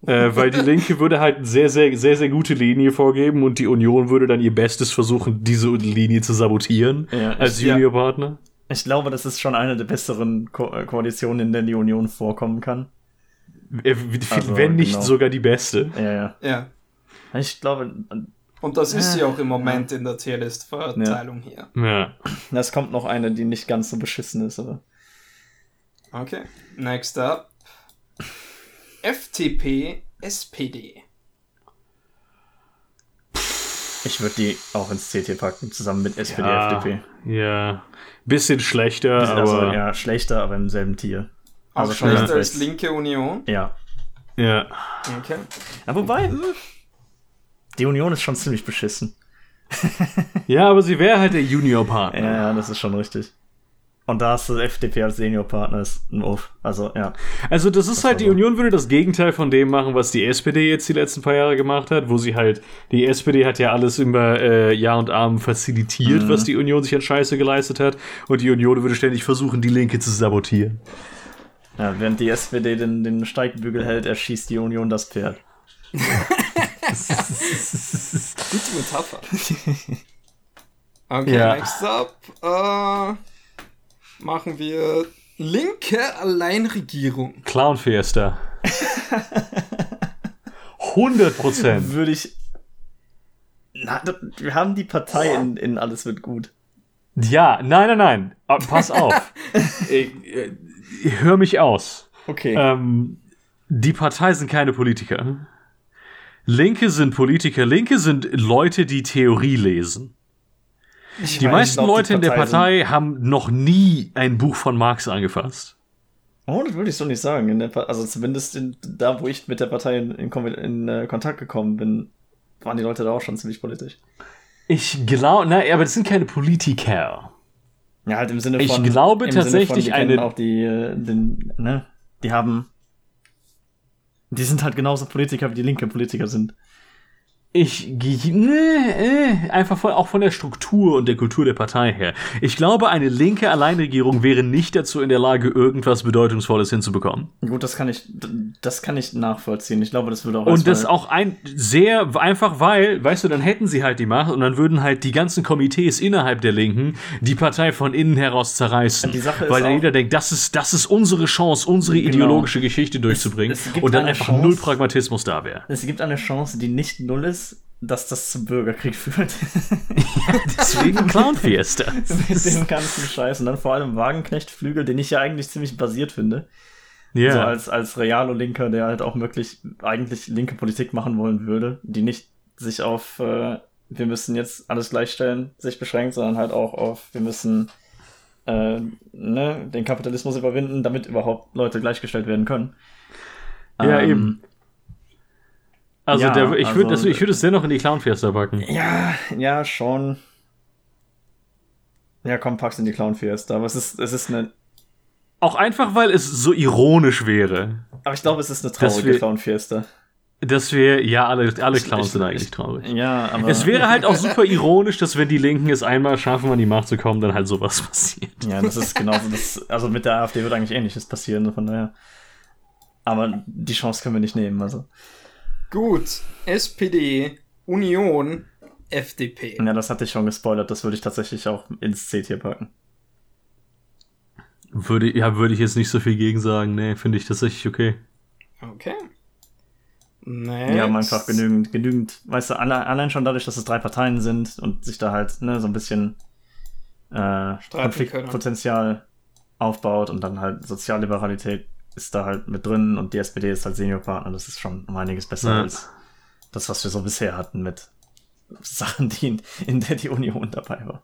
Äh, weil die Linke würde halt eine sehr, sehr, sehr, sehr gute Linie vorgeben und die Union würde dann ihr Bestes versuchen, diese Linie zu sabotieren ja, als Juniorpartner. Ich glaube, das ist schon eine der besseren Ko äh, Koalitionen, in der die Union vorkommen kann. Äh, also, wenn nicht genau. sogar die beste. Ja, ja. Ja. Ich glaube. Und das ist sie auch im Moment in der Tierlist-Verteilung ja. hier. Ja. Es kommt noch eine, die nicht ganz so beschissen ist, aber. Okay. Next up. FTP SPD. Ich würde die auch ins CT packen, zusammen mit SPD, ja, FDP. Ja. Bisschen schlechter, Bisschen, also, aber. Also, ja, schlechter, aber im selben Tier. Also schon schlechter als linke Union? Ja. Ja. Okay. Ja, wobei, hm, die Union ist schon ziemlich beschissen. ja, aber sie wäre halt der Juniorpartner. Ja, ja, das ist schon richtig. Und da ist das FDP als Seniorpartner ist ein Uff. Also, ja. Also, das ist das halt, die so. Union würde das Gegenteil von dem machen, was die SPD jetzt die letzten paar Jahre gemacht hat, wo sie halt, die SPD hat ja alles immer äh, Jahr und Arm facilitiert, mhm. was die Union sich an Scheiße geleistet hat. Und die Union würde ständig versuchen, die Linke zu sabotieren. Ja, während die SPD den, den Steigbügel hält, erschießt die Union das Pferd. Gute Metapher. Okay, ja. next up. Uh, machen wir linke Alleinregierung. Clown Fiesta. 100 Prozent. Würde ich. Na, wir haben die Partei in, in Alles wird gut. Ja, nein, nein, nein. Ah, pass auf. ich, äh, hör mich aus. Okay. Ähm, die Partei sind keine Politiker. Linke sind Politiker. Linke sind Leute, die Theorie lesen. Ich die weiß, meisten glaub, Leute die in der Partei haben noch nie ein Buch von Marx angefasst. Oh, das würde ich so nicht sagen. also zumindest in, da, wo ich mit der Partei in, in, in uh, Kontakt gekommen bin, waren die Leute da auch schon ziemlich politisch. Ich glaube, na, aber das sind keine Politiker. Ja, halt im Sinne von. Ich glaube tatsächlich von, eine. Auch die, äh, den, ne, die haben. Die sind halt genauso Politiker, wie die linke Politiker sind. Ich ne, einfach von, auch von der Struktur und der Kultur der Partei her. Ich glaube, eine linke Alleinregierung wäre nicht dazu in der Lage, irgendwas Bedeutungsvolles hinzubekommen. Gut, das kann ich, das kann ich nachvollziehen. Ich glaube, das würde auch. Und das auch ein sehr einfach, weil, weißt du, dann hätten sie halt die Macht und dann würden halt die ganzen Komitees innerhalb der Linken die Partei von innen heraus zerreißen. Die Sache weil dann jeder denkt, das ist, das ist unsere Chance, unsere genau. ideologische Geschichte durchzubringen es, es und dann einfach Chance, null Pragmatismus da wäre. Es gibt eine Chance, die nicht null ist dass das zum Bürgerkrieg führt. ja, deswegen Clown Fiesta. Mit dem ganzen Scheiß. Und dann vor allem Wagenknecht-Flügel, den ich ja eigentlich ziemlich basiert finde. Ja. Yeah. So als, als Realo-Linker, der halt auch wirklich eigentlich linke Politik machen wollen würde, die nicht sich auf, äh, wir müssen jetzt alles gleichstellen, sich beschränkt, sondern halt auch auf, wir müssen äh, ne, den Kapitalismus überwinden, damit überhaupt Leute gleichgestellt werden können. Ja, ähm, eben. Also, ja, der, ich würde also, würd es dennoch in die Clown-Fiesta packen. Ja, ja, schon. Ja, komm, pack's in die Clown-Fiesta. Aber es ist, es ist eine. Auch einfach, weil es so ironisch wäre. Aber ich glaube, es ist eine traurige Clown-Fiesta. Das wäre, ja, alle, alle Clowns ich, sind eigentlich traurig. Ja, aber. Es wäre halt auch super ironisch, dass wenn die Linken es einmal schaffen, an die Macht zu kommen, dann halt sowas passiert. Ja, das ist genauso. Das, also mit der AfD wird eigentlich ähnliches passieren, von daher. Aber die Chance können wir nicht nehmen, also. Gut, SPD, Union, FDP. Ja, das hatte ich schon gespoilert, das würde ich tatsächlich auch ins C-Tier packen. Würde, ja, würde ich jetzt nicht so viel gegen sagen, nee, finde ich tatsächlich okay. Okay. Next. Die haben einfach genügend, genügend, weißt du, allein schon dadurch, dass es drei Parteien sind und sich da halt ne, so ein bisschen äh, Konfliktpotenzial aufbaut und dann halt Sozialliberalität ist da halt mit drin und die SPD ist halt Seniorpartner. Das ist schon um einiges besser ja. als das, was wir so bisher hatten mit Sachen, die in, in der die Union dabei war.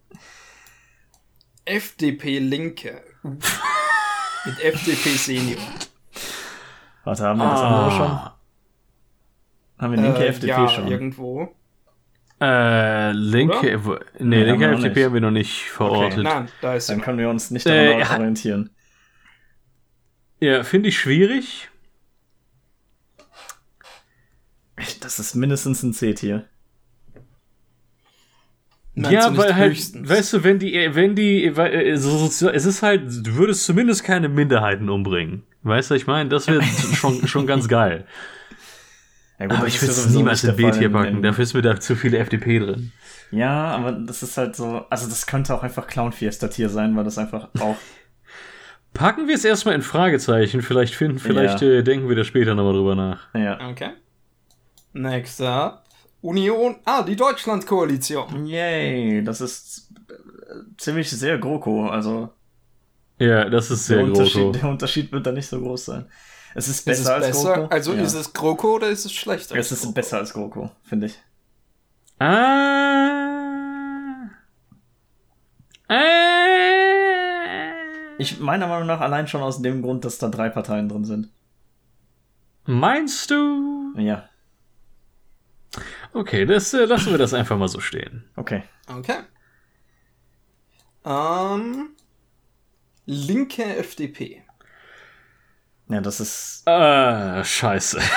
FDP Linke. mit FDP Senior. Warte, haben wir das ah. andere schon? Haben wir linke äh, FDP ja, schon? irgendwo. Äh, linke, Oder? nee, nee linke haben FDP nicht. haben wir noch nicht verortet. Okay. Nein, da ist Dann können wir uns nicht daran äh, orientieren. Ja, finde ich schwierig. Das ist mindestens ein C-Tier. Ja, weil halt, höchstens. weißt du, wenn die, wenn die, weil, äh, es ist halt, du würdest zumindest keine Minderheiten umbringen. Weißt du, ich meine, das wäre schon, schon ganz geil. Ja, gut, aber ich würde es niemals in B-Tier packen, dafür ist mir da zu viel FDP drin. Ja, aber das ist halt so, also das könnte auch einfach Clown Fiesta Tier sein, weil das einfach auch. Packen wir es erstmal in Fragezeichen, vielleicht finden, vielleicht ja. äh, denken wir da später nochmal drüber nach. Ja. Okay. Next up. Union, ah, die Deutschland-Koalition. Yay, das ist äh, ziemlich sehr GroKo, also. Ja, das ist sehr der GroKo. Der Unterschied wird da nicht so groß sein. Es ist besser, ist als besser? GroKo. Also ja. ist es GroKo oder ist es schlechter? Es ist GroKo? besser als GroKo, finde ich. Ah. Äh. Ich meiner Meinung nach allein schon aus dem Grund, dass da drei Parteien drin sind. Meinst du? Ja. Okay, das äh, lassen wir das einfach mal so stehen. Okay. Okay. Ähm, linke FDP. Ja, das ist. Äh, scheiße.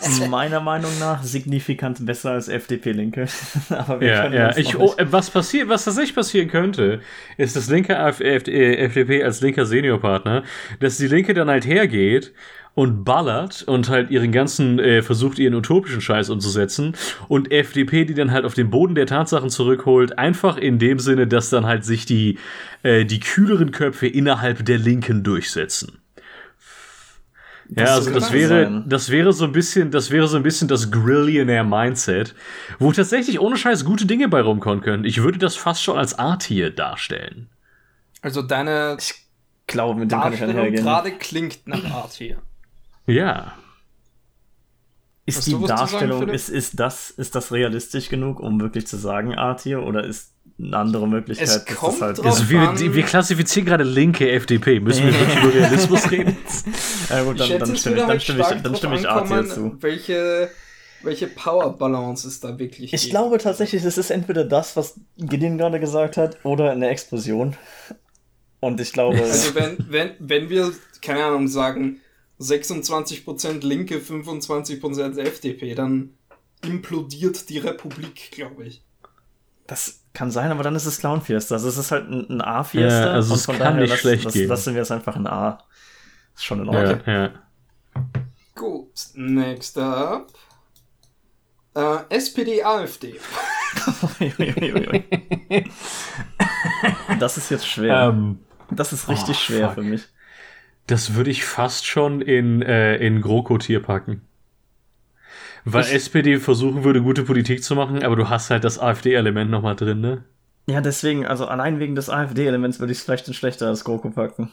Das ist meiner Meinung nach signifikant besser als FDP-Linke. Aber wir ja, ja. Ich, oh, was passiert, was tatsächlich passieren könnte, ist, dass linke FDP als linker Seniorpartner, dass die Linke dann halt hergeht und ballert und halt ihren ganzen, äh, versucht ihren utopischen Scheiß umzusetzen und FDP, die dann halt auf den Boden der Tatsachen zurückholt, einfach in dem Sinne, dass dann halt sich die, äh, die kühleren Köpfe innerhalb der Linken durchsetzen. Ja, also das wäre, sein. das wäre so ein bisschen, das wäre so ein bisschen das Grillionaire Mindset, wo tatsächlich ohne Scheiß gute Dinge bei rumkommen können. Ich würde das fast schon als A-Tier darstellen. Also deine ich glaube, mit dem kann ich gerade klingt nach A-Tier. Ja. Ist die Darstellung, sagen, ist, ist, das, ist das realistisch genug, um wirklich zu sagen A-Tier oder ist eine andere Möglichkeit. Es kommt halt also wir, die, wir, klassifizieren gerade linke FDP. Müssen wir wirklich über Realismus reden? ja gut, dann, dann stimme, dann stimme ich, dann stimme ich A zu. Welche, welche Power Balance ist da wirklich? Ich gibt. glaube tatsächlich, es ist entweder das, was Gideon gerade gesagt hat, oder eine Explosion. Und ich glaube. Also wenn, wenn, wenn wir, keine Ahnung, sagen 26% Linke, 25% FDP, dann implodiert die Republik, glaube ich. Das kann sein, aber dann ist es Clown Fiesta. Also es ist halt ein, ein A-Fiesta. Ja, also es kann daher, nicht schlecht das, gehen. Lassen wir es einfach ein A. Ist schon in Ordnung. Ja, ja. Gut, next up. Äh, SPD, AfD. das ist jetzt schwer. Um, ähm, das ist richtig oh, schwer fuck. für mich. Das würde ich fast schon in, äh, in GroKo-Tier packen. Weil ich, SPD versuchen würde, gute Politik zu machen, aber du hast halt das AfD-Element nochmal drin, ne? Ja, deswegen, also allein wegen des AfD-Elements würde ich es vielleicht schlechter als GroKo packen.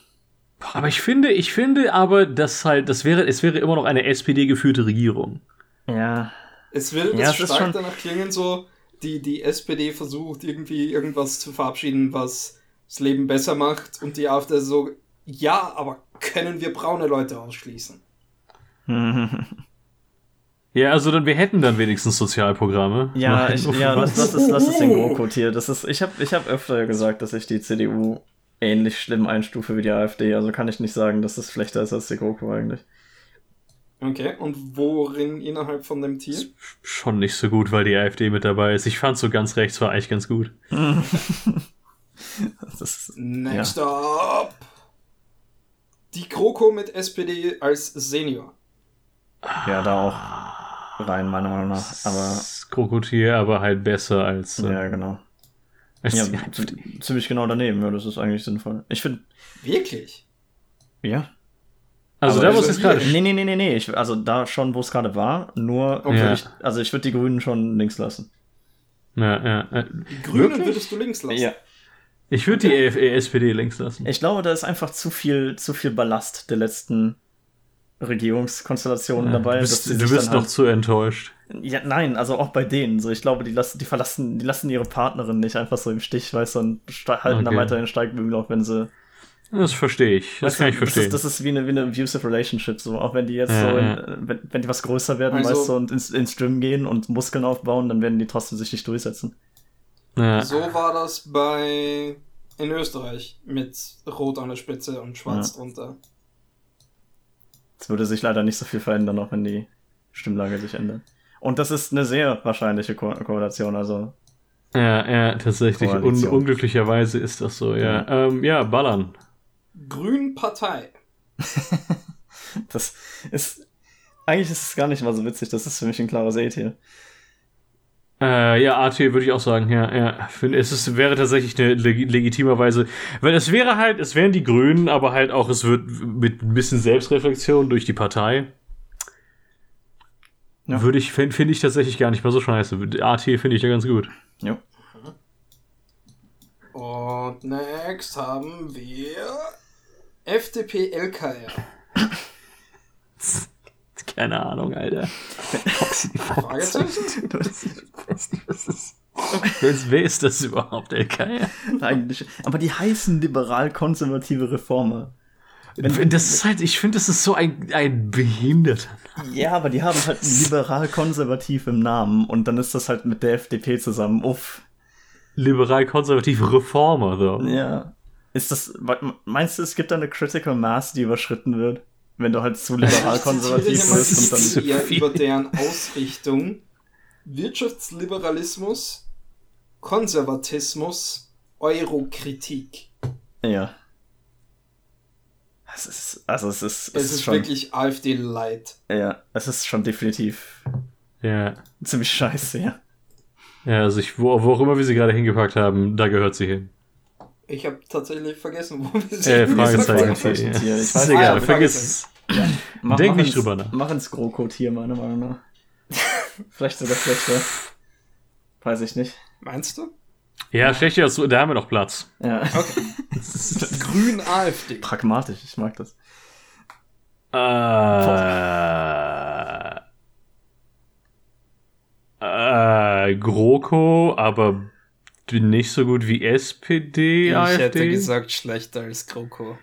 Aber ich finde, ich finde aber, dass halt, das wäre, es wäre immer noch eine SPD-geführte Regierung. Ja. Es will ja, stark schon... danach klingen, so, die, die SPD versucht irgendwie irgendwas zu verabschieden, was das Leben besser macht und die AfD so, ja, aber können wir braune Leute ausschließen? Ja, also dann wir hätten dann wenigstens Sozialprogramme. Ja, ich, ja lass, lass, es, lass es den GroKo hier. Das ist, ich habe ich hab öfter gesagt, dass ich die CDU ähnlich schlimm einstufe wie die AfD. Also kann ich nicht sagen, dass es schlechter ist als die GroKo eigentlich. Okay, und worin innerhalb von dem Tier? Schon nicht so gut, weil die AfD mit dabei ist. Ich fand so ganz rechts war eigentlich ganz gut. ist, Next ja. up! Die GroKo mit SPD als Senior. Ja, da auch rein, meiner Meinung nach. Aber Krokodil, aber halt besser als. Äh, ja, genau. Ja, ziemlich genau daneben, ja, das ist eigentlich sinnvoll. Ich finde. Wirklich? Ja. Also aber da, wo es jetzt gerade. Nee, nee, nee, nee, nee. Ich, also da schon, wo es gerade war, nur. Okay. Ich, also ich würde die Grünen schon links lassen. Ja, ja. Äh, die Grünen wirklich? würdest du links lassen? Ja. Ich würde okay. die SPD links lassen. Ich glaube, da ist einfach zu viel, zu viel Ballast der letzten Regierungskonstellationen ja, dabei. Du bist, du bist noch halt, zu enttäuscht. Ja, nein, also auch bei denen. So, ich glaube, die lassen, die verlassen, die lassen ihre Partnerin nicht einfach so im Stich, weißt du, und halten okay. dann weiterhin Steigbügel, auch wenn sie. Das verstehe ich. Das weißt kann du, ich verstehen. Das ist, das ist, wie, eine, wie eine abusive Relationship, so. Auch wenn die jetzt ja, so, in, wenn, wenn die was größer werden, also, weißt du, und ins, ins Gym gehen und Muskeln aufbauen, dann werden die trotzdem sich nicht durchsetzen. Ja. So war das bei in Österreich mit Rot an der Spitze und Schwarz ja. drunter. Es würde sich leider nicht so viel verändern, auch wenn die Stimmlage sich ändert. Und das ist eine sehr wahrscheinliche Ko Koalition, also. Ja, ja, tatsächlich. Un unglücklicherweise ist das so, ja. Mhm. Ähm, ja, ballern. Grün Partei. das ist. Eigentlich ist es gar nicht mal so witzig, das ist für mich ein klarer Seetier. Äh, ja, AT würde ich auch sagen, ja, ja. Es ist, wäre tatsächlich eine leg legitimerweise, weil es wäre halt, es wären die Grünen, aber halt auch, es wird mit ein bisschen Selbstreflexion durch die Partei. Ja. Würde ich, finde find ich tatsächlich gar nicht mal so scheiße. AT finde ich ja ganz gut. Ja. Und next haben wir FDP LKR. Keine Ahnung, Alter. Fragezeichen? Wer ist das überhaupt, LKR? Eigentlich. Aber die heißen liberal-konservative Reformer. Wenn, das ist halt, ich finde, das ist so ein, ein Behinderter. Ja, aber die haben halt liberal-konservativ im Namen und dann ist das halt mit der FDP zusammen. Uff. Liberal-konservative Reformer, so. Ja. Ist das, meinst du, es gibt da eine Critical Mass, die überschritten wird? Wenn du halt zu liberal-konservativ bist. Und dann eher über deren Ausrichtung Wirtschaftsliberalismus, Konservatismus, Eurokritik. Ja. Es ist, also es ist, es, es ist, schon, wirklich AfD Light. Ja, es ist schon definitiv. Ja. Ziemlich scheiße, ja. Ja, also ich, wo, wo auch immer wir sie gerade hingepackt haben, da gehört sie hin. Ich habe tatsächlich vergessen, wo wir sind. Äh, Fragezeichen. Fragezeichen. Ja. Ich weiß, egal, ah, vergiss es. Ja. Mach, Denk nicht drüber nach. Mach ins GroKo-Tier, meiner Meinung nach. Vielleicht sogar schlechter. Weiß ich nicht. Meinst du? Ja, schlechter da haben wir noch Platz. Ja. Okay. Grün AfD. Pragmatisch, ich mag das. Äh, äh, GroKo, aber nicht so gut wie SPD, ich AfD. Ich hätte gesagt, schlechter als GroKo.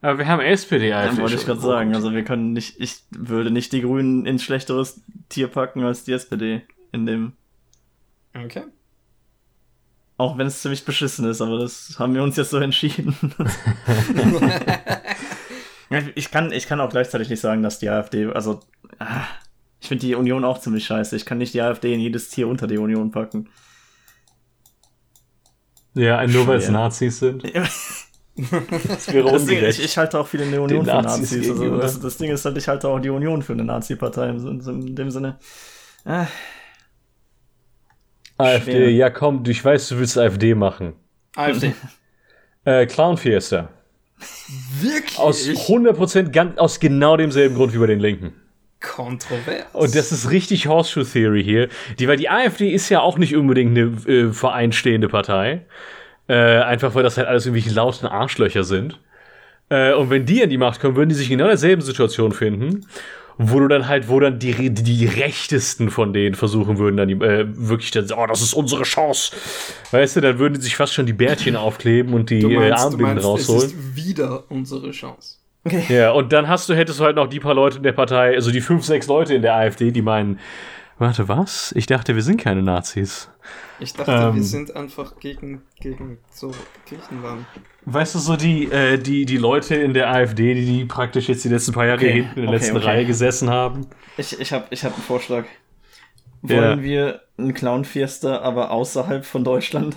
Aber wir haben SPD, AfD. Ja, wollte ich gerade sagen. Also wir können nicht, ich würde nicht die Grünen ins schlechteres Tier packen als die SPD in dem. Okay. Auch wenn es ziemlich beschissen ist, aber das haben wir uns jetzt so entschieden. ich, kann, ich kann auch gleichzeitig nicht sagen, dass die AfD, also ah, ich finde die Union auch ziemlich scheiße. Ich kann nicht die AfD in jedes Tier unter die Union packen. Ja, nur weil es Nazis sind. das wäre ungerecht. Ich, ich, halte auch viele in der Union für Nazis. Nazis also das, das, Ding ist halt, ich halte auch die Union für eine Nazi-Partei in, in, dem Sinne. Äh, AfD, schwer. ja komm, ich weiß, du willst AfD machen. AfD. äh, Clown Fiesta. Wirklich? Aus 100% ganz, aus genau demselben Grund wie bei den Linken. Kontrovers. Und das ist richtig Horseshoe Theory hier. Die, weil die AfD ist ja auch nicht unbedingt eine äh, vereinstehende Partei. Äh, einfach weil das halt alles irgendwie lauten Arschlöcher sind. Äh, und wenn die an die Macht kommen, würden die sich in genau derselben Situation finden. wo du dann halt, wo dann die, die, die Rechtesten von denen versuchen würden, dann die, äh, wirklich dann, oh, das ist unsere Chance. Weißt du, dann würden die sich fast schon die Bärtchen aufkleben und die äh, meinst, äh, Armbinden rausholen. Es ist wieder unsere Chance. Ja, und dann hast du, hättest du halt noch die paar Leute in der Partei, also die fünf, sechs Leute in der AfD, die meinen, warte, was? Ich dachte, wir sind keine Nazis. Ich dachte, ähm, wir sind einfach gegen, gegen so Griechenland. Weißt du, so die, äh, die, die Leute in der AfD, die, die praktisch jetzt die letzten paar Jahre okay, hinten in der okay, letzten okay. Reihe gesessen haben? Ich, ich habe ich hab einen Vorschlag. Wollen ja. wir einen Clown-Fiesta, aber außerhalb von Deutschland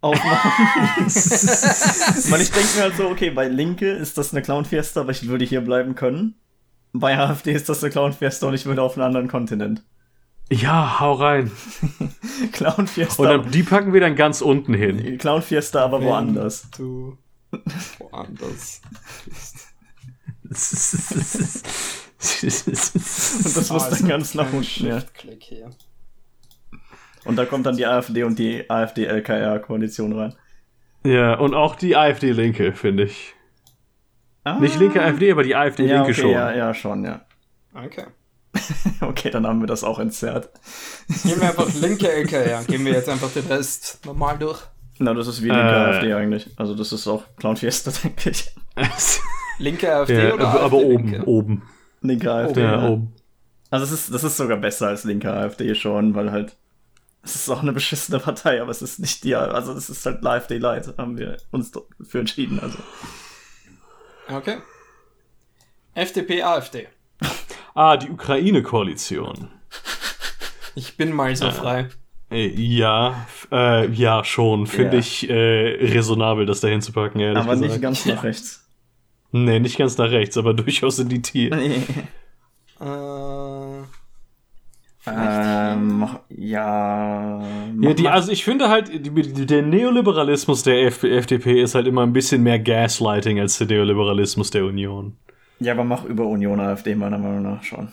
aufmachen? Weil ich denke mir halt so, okay, bei Linke ist das eine Clown-Fiesta, aber ich würde hier bleiben können. Bei AfD ist das eine Clown-Fiesta und ich würde auf einen anderen Kontinent. Ja, hau rein. Clown Fiesta. Und dann, die packen wir dann ganz unten hin. Clown Fiesta, aber Wenn woanders. Du woanders bist. und das muss dann ganz nach unten, ja. Und da kommt dann die AfD und die AfD-LKR-Koalition rein. Ja, und auch die AfD-Linke, finde ich. Ah. Nicht linke AfD, aber die AfD-Linke ja, okay, schon. Ja, ja, schon, ja. Okay. okay, dann haben wir das auch entzerrt. Gehen wir einfach linke LKR. Gehen wir jetzt einfach den Rest normal durch. Na, das ist wie linke äh, AfD eigentlich. Also das ist auch Clown Fiesta, denke ich. linke AfD ja, oder Aber, aber oben, linke? oben. Linke AfD, ja, ja. oben. Also das ist, das ist sogar besser als linke AfD schon, weil halt es ist auch eine beschissene Partei, aber es ist nicht die, also es ist halt AfD Light, haben wir uns dafür entschieden, also. Okay. FDP, AfD. Ah, die Ukraine-Koalition. Ich bin mal so äh, frei. Äh, ja, äh, ja, schon. Finde ja. ich äh, resonabel, das dahin zu packen. Aber gesagt. nicht ganz nach rechts. Nee, nicht ganz nach rechts, aber durchaus in die Tier. Nee. äh. Ähm, ja. Ja, die, also ich finde halt, die, der Neoliberalismus der FDP ist halt immer ein bisschen mehr Gaslighting als der Neoliberalismus der Union. Ja, aber mach über Union AfD meiner Meinung nach schon.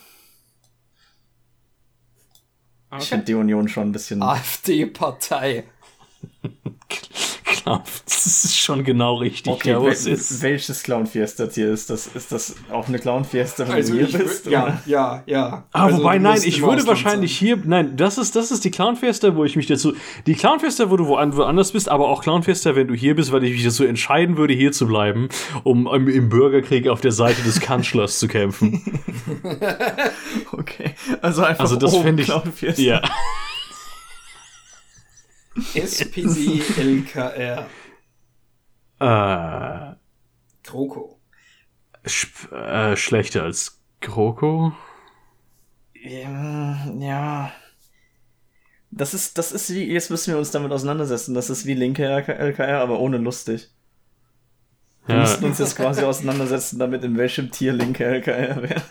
Okay. Ich finde die Union schon ein bisschen. AfD-Partei. Clown. Das ist schon genau richtig. Okay, ja, wel ist. welches Clown Fiesta hier ist das? Ist das auch eine Clown Fiesta, wenn also du hier bist? Ja, ja, ja. Ah, also wobei, nein, ich würde wahrscheinlich sein. hier. Nein, das ist, das ist die Clown Fiesta, wo ich mich dazu. Die Clown Fiesta, wo du woanders bist, aber auch Clown Fiesta, wenn du hier bist, weil ich mich dazu entscheiden würde, hier zu bleiben, um im, im Bürgerkrieg auf der Seite des Kanzlers zu kämpfen. okay. Also einfach also das finde ich. Clown Fiesta. Ja. SPD LKR. Äh. Kroko. Sch äh, schlechter als Kroko? Ja, ja. Das ist, das ist wie, jetzt müssen wir uns damit auseinandersetzen. Das ist wie linke LKR, aber ohne lustig. Wir ja. müssten uns jetzt quasi auseinandersetzen damit, in welchem Tier linke LKR wäre.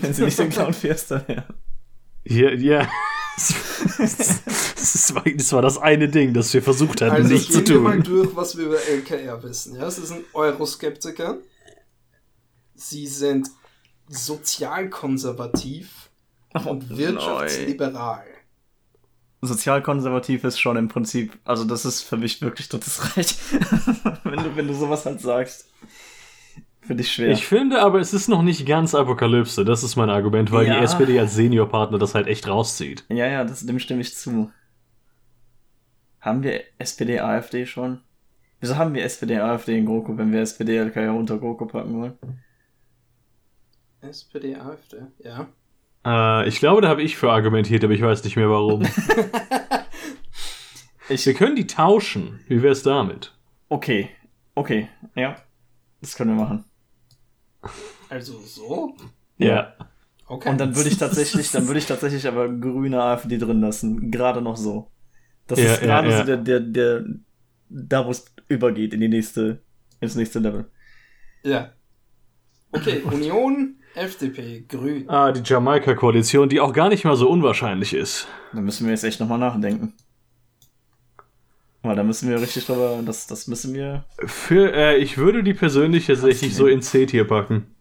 Wenn sie nicht den Clown Fiesta wäre. Ja, ja. das, war, das war das eine Ding, das wir versucht hatten, also nicht zu tun. Wir mal durch, was wir über LKR wissen. Ja, sie sind Euroskeptiker. Sie sind sozialkonservativ oh, und wirtschaftsliberal. Sozialkonservativ ist schon im Prinzip, also das ist für mich wirklich drittes Reich, wenn, du, wenn du sowas halt sagst. Finde ich schwer. Ich finde aber, es ist noch nicht ganz Apokalypse. Das ist mein Argument, weil ja. die SPD als Seniorpartner das halt echt rauszieht. Ja, ja, das, dem stimme ich zu. Haben wir SPD, AfD schon? Wieso haben wir SPD, AfD in GroKo, wenn wir SPD, LKR unter GroKo packen wollen? SPD, AfD, ja. Äh, ich glaube, da habe ich für argumentiert, aber ich weiß nicht mehr warum. ich, wir können die tauschen. Wie wäre es damit? Okay, okay, ja. Das können wir machen. Also so? Ja. Okay. Und dann würde ich tatsächlich, dann würde ich tatsächlich aber grüne AfD drin lassen. Gerade noch so. Das ja, ist gerade ja, ja. so der, der, der, da wo es übergeht in die nächste, ins nächste Level. Ja. Okay, Union, FDP, Grün. Ah, die Jamaika-Koalition, die auch gar nicht mal so unwahrscheinlich ist. Da müssen wir jetzt echt nochmal nachdenken. Weil da müssen wir richtig drüber, das, das müssen wir. Für, äh, ich würde die persönlich tatsächlich so in C-Tier packen.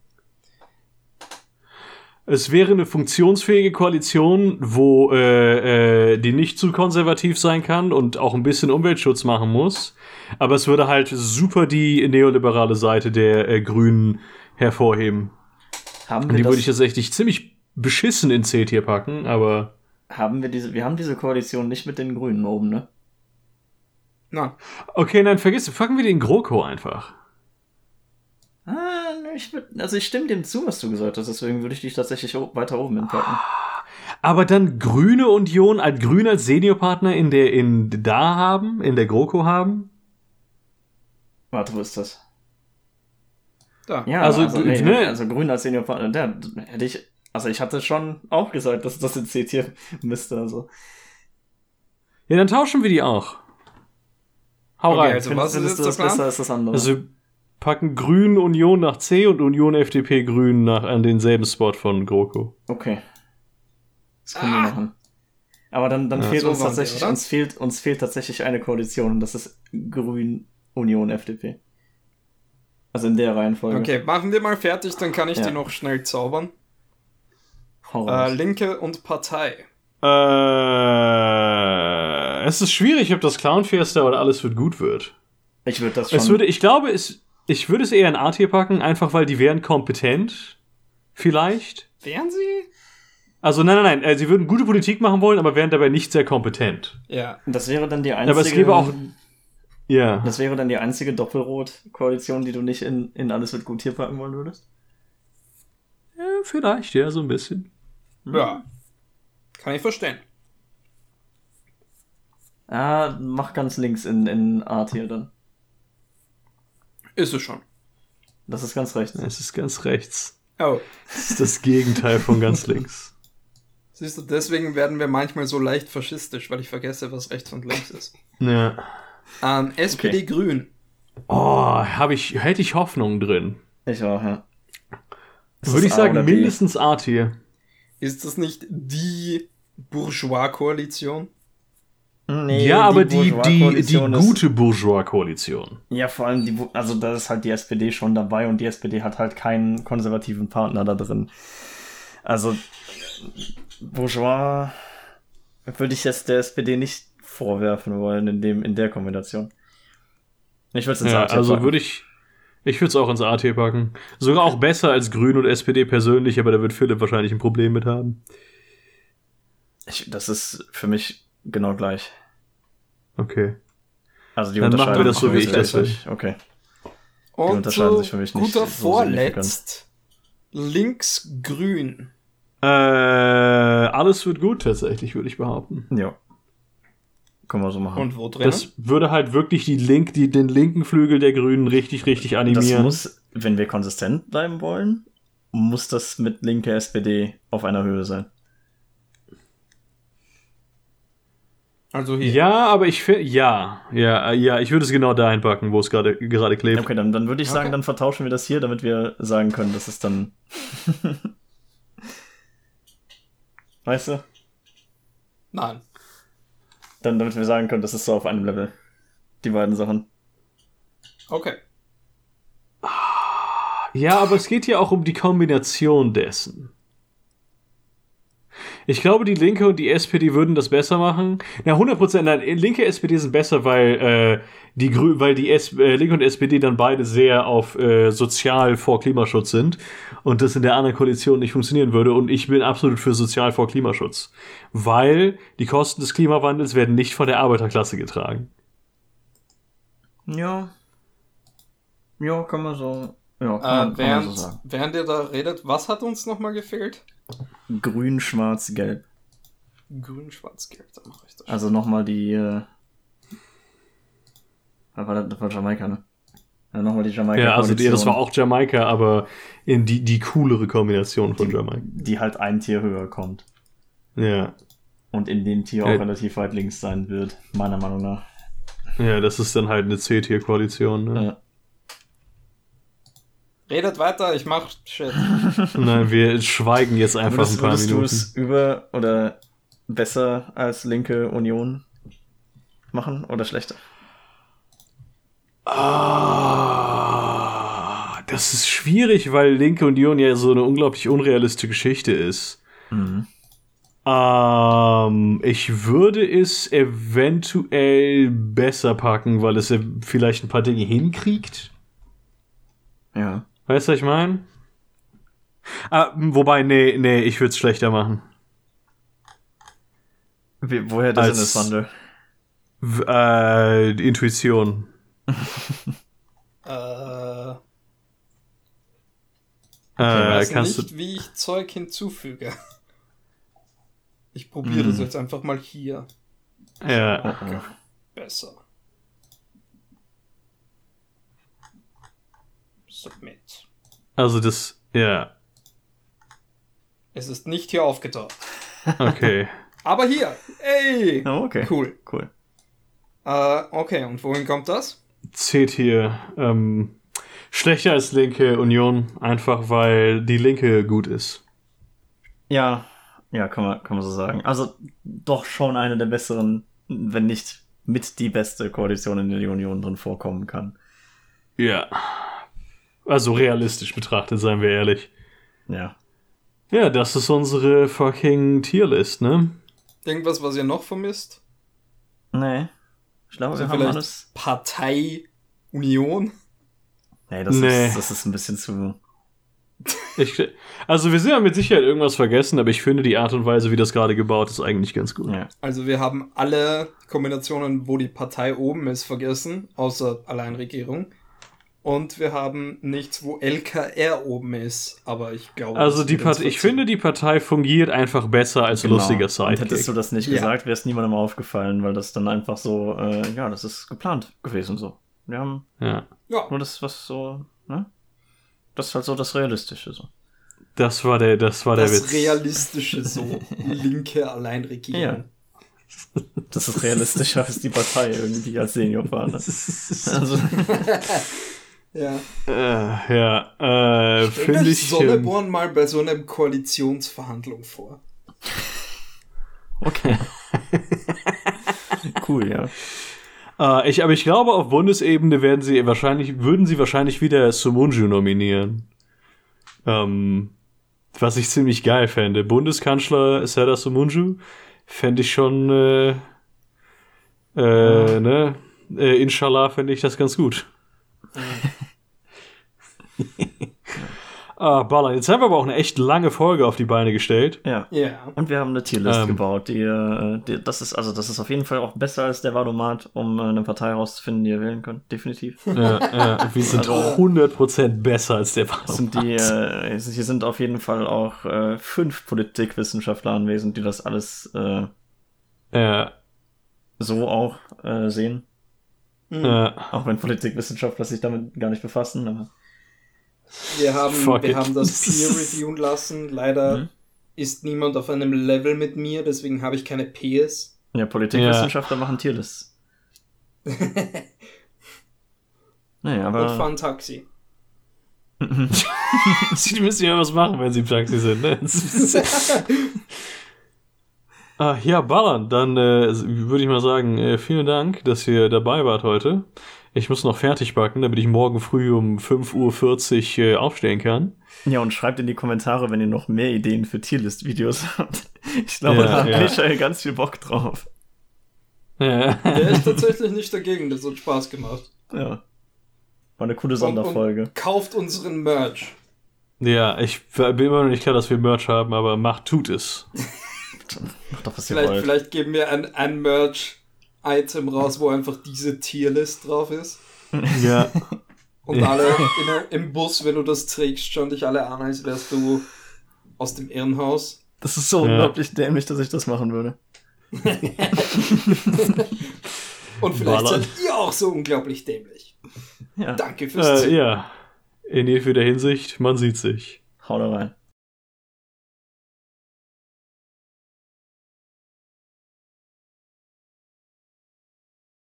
Es wäre eine funktionsfähige Koalition, wo äh, äh, die nicht zu konservativ sein kann und auch ein bisschen Umweltschutz machen muss. Aber es würde halt super die neoliberale Seite der äh, Grünen hervorheben. Haben wir und die würde ich tatsächlich ziemlich beschissen in C-Tier packen, aber. Haben wir diese, wir haben diese Koalition nicht mit den Grünen oben, ne? Na. Okay, nein, vergiss, packen wir den GroKo einfach. Ah, ich würd, also ich stimme dem zu, was du gesagt hast, deswegen würde ich dich tatsächlich weiter oben hinpacken. Aber dann Grüne Union als Grün als Seniorpartner in der in da haben, in der GroKo haben? Warte, wo ist das? Da. Ja, also, also, nee, ne? also Grün als Seniorpartner, der hätte ich, also ich hatte schon auch gesagt, dass das in C-Tier müsste, also. Ja, dann tauschen wir die auch. Hau okay, rein. Also was ist das besser als das andere? Also packen Grün Union nach C und Union FDP Grün nach an denselben Spot von GroKo. Okay. Das können ah. wir machen. Aber dann, dann ja, fehlt uns tatsächlich, wir, uns fehlt, uns fehlt tatsächlich eine Koalition und das ist Grün Union FDP. Also in der Reihenfolge. Okay, machen wir mal fertig, dann kann ich ja. die noch schnell zaubern. Äh, Linke und Partei. Äh, es ist schwierig, ob das Clownfiesta oder alles wird gut wird. Ich würde das schon. Es würde, ich glaube, es, ich würde es eher in A-Tier packen, einfach weil die wären kompetent. Vielleicht. Wären sie? Also nein, nein, nein, äh, sie würden gute Politik machen wollen, aber wären dabei nicht sehr kompetent. Ja. Das wäre dann die einzige. Aber es gäbe auch. Ja. Das wäre dann die einzige Doppelrot-Koalition, die du nicht in, in alles wird gut hier packen wollen würdest? Ja, vielleicht, ja, so ein bisschen. Ja. Kann ich verstehen. Ah, mach ganz links in, in A Tier dann. Ist es schon. Das ist ganz rechts. Es ist ganz rechts. Oh. Das ist das Gegenteil von ganz links. Siehst du, deswegen werden wir manchmal so leicht faschistisch, weil ich vergesse, was rechts und links ist. Ja. Ähm, SPD okay. Grün. Oh, habe ich, hätte ich Hoffnung drin. Ich auch, ja. Würde ich sagen, mindestens A-Tier. Ist das nicht die Bourgeois-Koalition? Nee, ja, aber die, die, die, gute Bourgeois-Koalition. Ja, vor allem, die, also da ist halt die SPD schon dabei und die SPD hat halt keinen konservativen Partner da drin. Also, Bourgeois würde ich jetzt der SPD nicht vorwerfen wollen in, dem, in der Kombination. Ich würde es ins ja, AT Also würde ich, ich würde es auch ins AT packen. Sogar auch besser als Grün und SPD persönlich, aber da wird Philipp wahrscheinlich ein Problem mit haben. Ich, das ist für mich genau gleich. Okay. Also die Dann machen wir das so, wie ich das will. Okay. Die und unterscheiden sich für mich nicht. Guter so Vorletzt. Links grün. Äh, alles wird gut tatsächlich, würde ich behaupten. Ja. Können wir so machen. Und wo drin? Das würde halt wirklich die Link, die, den linken Flügel der Grünen richtig, richtig animieren. Das muss, wenn wir konsistent bleiben wollen, muss das mit linker SPD auf einer Höhe sein. Also hier. Ja, aber ich finde, ja, ja, ja, ich würde es genau dahin packen, wo es gerade gerade klebt. Okay, dann, dann würde ich sagen, okay. dann vertauschen wir das hier, damit wir sagen können, dass es dann. weißt du? Nein. Dann, damit wir sagen können, das ist so auf einem Level. Die beiden Sachen. Okay. Ja, aber es geht ja auch um die Kombination dessen. Ich glaube, die Linke und die SPD würden das besser machen. Ja, 100%. Nein, Linke SPD sind besser, weil äh, die Grü weil die S äh, Linke und SPD dann beide sehr auf äh, sozial vor Klimaschutz sind und das in der anderen Koalition nicht funktionieren würde. Und ich bin absolut für sozial vor Klimaschutz, weil die Kosten des Klimawandels werden nicht von der Arbeiterklasse getragen. Ja. Ja, kann man so. Ja, kann, äh, während, man so sagen. während ihr da redet, was hat uns nochmal gefehlt? Grün, Schwarz, Gelb. Grün, Schwarz, Gelb, dann mache ich das. Also nochmal die. Äh, das war, das war Jamaika, ne? Ja, nochmal die Jamaika. Ja, also die, das war auch Jamaika, aber in die, die coolere Kombination von die, Jamaika. Die halt ein Tier höher kommt. Ja. Und in dem Tier ja. auch relativ weit links sein wird, meiner Meinung nach. Ja, das ist dann halt eine C-Tier-Koalition, ne? Ja. Redet weiter, ich mach Shit. Nein, wir schweigen jetzt einfach würdest, ein paar würdest Minuten. Würdest du es über oder besser als linke Union machen oder schlechter? Ah, das ist schwierig, weil linke Union ja so eine unglaublich unrealistische Geschichte ist. Mhm. Ähm, ich würde es eventuell besser packen, weil es vielleicht ein paar Dinge hinkriegt. Ja. Weißt du, was ich meine? Ah, wobei, nee, nee, ich würde es schlechter machen. Wie, woher der Sinneswandel? Äh, Intuition. äh. Ich weiß kannst nicht, wie ich Zeug hinzufüge. Ich probiere es hm. jetzt einfach mal hier. Ja. Okay. Besser. Submit. Also das, ja. Es ist nicht hier aufgetaucht. Okay. Aber hier. Ey! Oh, okay. Cool. Cool. Uh, okay, und wohin kommt das? Zählt hier. Ähm, schlechter als linke Union, einfach weil die linke gut ist. Ja, ja, kann man, kann man so sagen. Also doch schon eine der besseren, wenn nicht mit die beste Koalition in der Union drin vorkommen kann. Ja. Also realistisch betrachtet, seien wir ehrlich. Ja. Ja, das ist unsere fucking Tierlist, ne? Irgendwas, was ihr noch vermisst? Nee. Ich glaube, also wir haben alles. Partei Union? Nee, das, nee. Ist, das ist ein bisschen zu. Ich, also wir sind ja mit Sicherheit irgendwas vergessen, aber ich finde die Art und Weise, wie das gerade gebaut ist, eigentlich ganz gut. Ja. Also wir haben alle Kombinationen, wo die Partei oben ist, vergessen, außer Alleinregierung. Und wir haben nichts, wo LKR oben ist, aber ich glaube. Also die Partei, ich finde, die Partei fungiert einfach besser als genau. lustiger Sidekick. Und hättest du das nicht ja. gesagt, wäre es niemandem aufgefallen, weil das dann einfach so, äh, ja, das ist geplant gewesen so. Wir haben ja. nur das, was so, ne? Das ist halt so das Realistische so. Das war der, das war das der Witz. Das Realistische so. Linke Alleinregierung. Ja. Das ist realistischer als die Partei irgendwie als Seniorpartner. also. Ja. Äh, ja, äh, finde ich. Sonneborn mal bei so einer Koalitionsverhandlung vor. Okay. cool, ja. Äh, ich, aber ich glaube, auf Bundesebene werden sie wahrscheinlich, würden sie wahrscheinlich wieder Sumunju nominieren. Ähm, was ich ziemlich geil fände. Bundeskanzler Serdar Sumunju fände ich schon, äh, äh, ne? Äh, inshallah fände ich das ganz gut. ah, Ballern. Jetzt haben wir aber auch eine echt lange Folge auf die Beine gestellt. Ja. ja. Und wir haben eine Tierlist ähm. gebaut. Die, äh, die, das ist also das ist auf jeden Fall auch besser als der Wadomat, um äh, eine Partei rauszufinden, die ihr wählen könnt. Definitiv. Ja, ja. Wir sind also, 100% besser als der Wadomat. Sind die, äh, hier sind auf jeden Fall auch äh, fünf Politikwissenschaftler anwesend, die das alles äh, ja. so auch äh, sehen. Mhm. Ja. Auch wenn Politikwissenschaftler sich damit gar nicht befassen. Aber wir haben, wir haben das Peer reviewen lassen. Leider mhm. ist niemand auf einem Level mit mir, deswegen habe ich keine Peers. Ja, Politikwissenschaftler ja. machen Tierlists. naja, aber. Und fahren Taxi. Sie müssen ja was machen, wenn sie im Taxi sind, ne? ah, ja, ballern. Dann äh, würde ich mal sagen, äh, vielen Dank, dass ihr dabei wart heute. Ich muss noch fertig backen, damit ich morgen früh um 5.40 Uhr äh, aufstehen kann. Ja, und schreibt in die Kommentare, wenn ihr noch mehr Ideen für Tierlist-Videos habt. Ich glaube, ja, da hat ja. Michael ganz viel Bock drauf. Ja. Der ist tatsächlich nicht dagegen, das hat Spaß gemacht. Ja. War eine coole Sonderfolge. Und, und kauft unseren Merch. Ja, ich bin immer noch nicht klar, dass wir Merch haben, aber macht, tut es. Macht doch, was vielleicht, ihr wollt. Vielleicht geben wir ein, ein Merch Item raus, wo einfach diese Tierlist drauf ist. Ja. Und alle in, im Bus, wenn du das trägst, schauen dich alle an, als wärst du aus dem Irrenhaus. Das ist so ja. unglaublich dämlich, dass ich das machen würde. Und vielleicht Ballern. seid ihr auch so unglaublich dämlich. Ja. Danke fürs äh, Ja. In jeder Hinsicht, man sieht sich. Hau da rein.